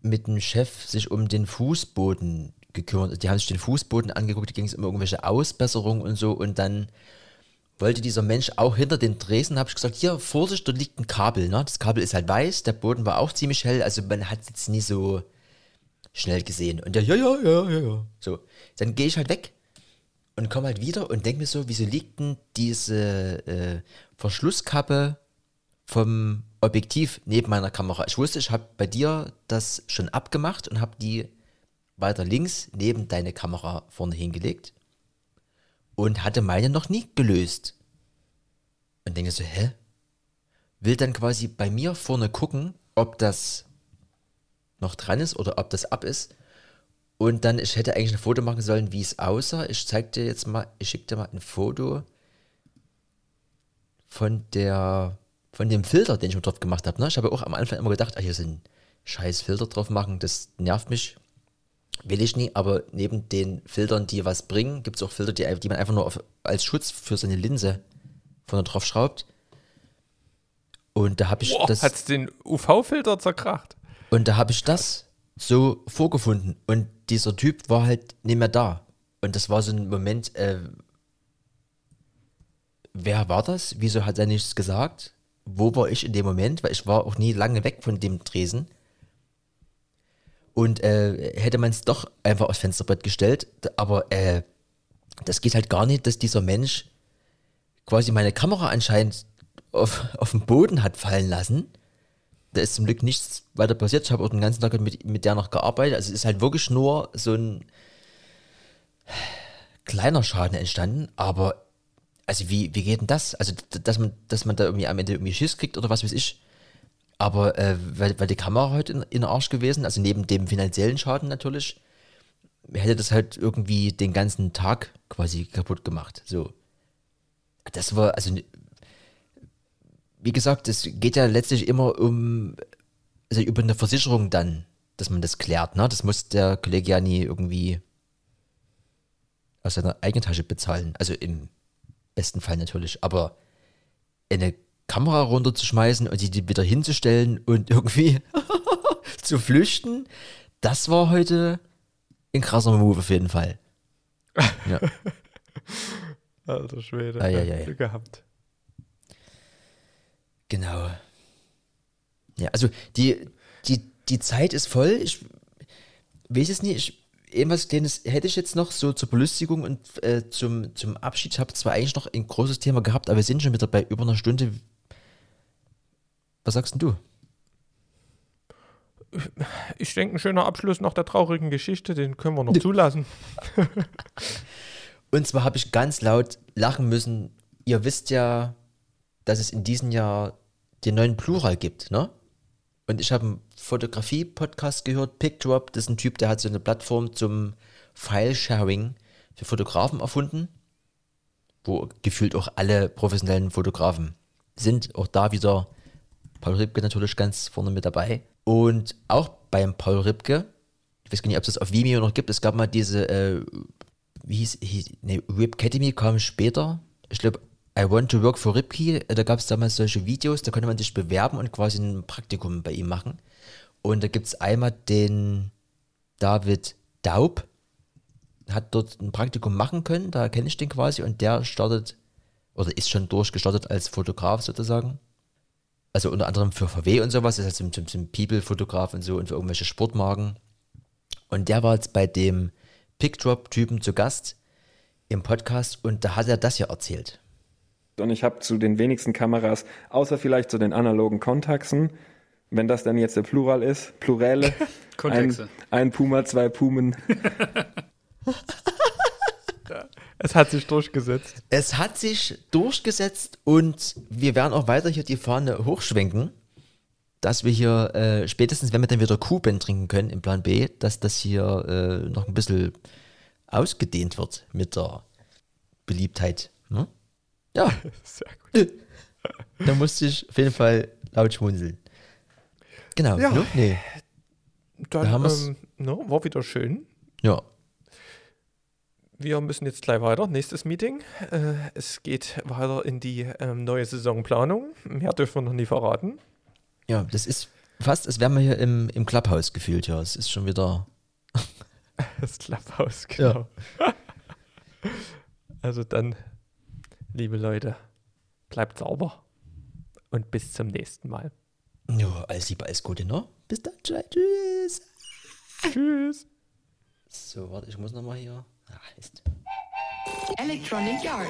Speaker 3: mit dem Chef sich um den Fußboden gekümmert. Die haben sich den Fußboden angeguckt, da ging es um irgendwelche Ausbesserungen und so. Und dann wollte dieser Mensch auch hinter den Dresden, habe ich gesagt, hier, Vorsicht, da liegt ein Kabel. Ne? Das Kabel ist halt weiß, der Boden war auch ziemlich hell, also man hat es jetzt nie so schnell gesehen. Und der, ja, ja, ja, ja, ja. So, dann gehe ich halt weg und komme halt wieder und denke mir so, wieso liegt denn diese äh, Verschlusskappe vom Objektiv neben meiner Kamera? Ich wusste, ich habe bei dir das schon abgemacht und habe die weiter links neben deine Kamera vorne hingelegt und hatte meine noch nie gelöst. Und denke so, hä? Will dann quasi bei mir vorne gucken, ob das noch dran ist oder ob das ab ist. Und dann, ich hätte eigentlich ein Foto machen sollen, wie es aussah. Ich zeig dir jetzt mal, ich schicke dir mal ein Foto von der, von dem Filter, den ich drauf gemacht habe. Ne? Ich habe auch am Anfang immer gedacht, ah, hier sind scheiß Filter drauf machen, das nervt mich. Will ich nie, aber neben den Filtern, die was bringen, gibt es auch Filter, die, die man einfach nur auf, als Schutz für seine Linse vorne drauf schraubt. Und da habe ich
Speaker 2: Boah,
Speaker 3: das.
Speaker 2: Hat's den UV-Filter zerkracht?
Speaker 3: Und da habe ich das so vorgefunden. Und dieser Typ war halt nicht mehr da. Und das war so ein Moment, äh, wer war das? Wieso hat er nichts gesagt? Wo war ich in dem Moment? Weil ich war auch nie lange weg von dem Tresen. Und äh, hätte man es doch einfach aufs Fensterbrett gestellt, aber äh, das geht halt gar nicht, dass dieser Mensch quasi meine Kamera anscheinend auf, auf den Boden hat fallen lassen. Da ist zum Glück nichts weiter passiert. Ich habe auch den ganzen Tag mit, mit der noch gearbeitet. Also es ist halt wirklich nur so ein kleiner Schaden entstanden, aber also wie, wie geht denn das? Also, dass man, dass man da irgendwie am Ende irgendwie Schiss kriegt oder was weiß ich. Aber äh, weil, weil die Kamera heute in, in den Arsch gewesen, also neben dem finanziellen Schaden natürlich, hätte das halt irgendwie den ganzen Tag quasi kaputt gemacht. So. Das war, also, wie gesagt, es geht ja letztlich immer um, also über eine Versicherung dann, dass man das klärt, ne? Das muss der Kollege ja nie irgendwie aus seiner eigenen Tasche bezahlen. Also im besten Fall natürlich. Aber eine Kamera runterzuschmeißen und die wieder hinzustellen und irgendwie zu flüchten, das war heute ein krasser Move auf jeden Fall. Ja.
Speaker 2: Alter Schwede.
Speaker 3: Ah, ja, ja, ja.
Speaker 2: Glück gehabt.
Speaker 3: Genau. Ja, also die, die, die Zeit ist voll. Ich weiß es nicht. Ich, irgendwas Kleines hätte ich jetzt noch so zur Belustigung und äh, zum, zum Abschied. Ich habe zwar eigentlich noch ein großes Thema gehabt, aber wir sind schon wieder bei über einer Stunde. Was sagst denn du?
Speaker 2: Ich denke, ein schöner Abschluss nach der traurigen Geschichte, den können wir noch zulassen.
Speaker 3: Und zwar habe ich ganz laut lachen müssen. Ihr wisst ja, dass es in diesem Jahr den neuen Plural gibt, ne? Und ich habe einen Fotografie-Podcast gehört, PicDrop, das ist ein Typ, der hat so eine Plattform zum File-Sharing für Fotografen erfunden, wo gefühlt auch alle professionellen Fotografen sind. Auch da wieder Paul Ripke natürlich ganz vorne mit dabei. Und auch beim Paul Ripke, ich weiß gar nicht, ob es das auf Vimeo noch gibt, es gab mal diese, äh, wie hieß, hieß ne, Rip Academy kam später. Ich glaube, I Want to Work for Ripkey, da gab es damals solche Videos, da konnte man sich bewerben und quasi ein Praktikum bei ihm machen. Und da gibt es einmal den David Daub, hat dort ein Praktikum machen können, da kenne ich den quasi und der startet oder ist schon durchgestartet als Fotograf sozusagen. Also unter anderem für VW und sowas, heißt zum, zum, zum People-Fotograf und so und für irgendwelche Sportmarken. Und der war jetzt bei dem Pickdrop-Typen zu Gast im Podcast und da hat er das ja erzählt.
Speaker 4: Und ich habe zu den wenigsten Kameras, außer vielleicht zu den analogen Kontaxen, wenn das dann jetzt der Plural ist, Plurale, ein, ein Puma, zwei Pumen.
Speaker 2: Es hat sich durchgesetzt.
Speaker 3: Es hat sich durchgesetzt und wir werden auch weiter hier die Fahne hochschwenken, dass wir hier äh, spätestens, wenn wir dann wieder Kuben trinken können im Plan B, dass das hier äh, noch ein bisschen ausgedehnt wird mit der Beliebtheit. Ne? Ja,
Speaker 2: Sehr gut.
Speaker 3: da musste ich auf jeden Fall laut schmunzeln. Genau,
Speaker 2: Ja.
Speaker 3: ne? Nee.
Speaker 2: Dann
Speaker 3: Da haben
Speaker 2: ähm, no, war wieder schön.
Speaker 3: Ja.
Speaker 2: wir müssen jetzt gleich weiter. Nächstes Meeting. Äh, es geht weiter in die ähm, neue Saisonplanung. Mehr dürfen wir noch nie verraten.
Speaker 3: Ja, das ist fast, als wären wir hier im, im Clubhouse gefühlt, ja. Es ist schon wieder.
Speaker 2: Das Clubhouse, genau. also dann, liebe Leute, bleibt sauber und bis zum nächsten Mal.
Speaker 3: Ja, alles Liebe, alles Gute, ne? Bis dann, tschüss.
Speaker 2: Tschüss.
Speaker 3: So, warte, ich muss nochmal hier. Ah, ist.
Speaker 1: Electronic Yard.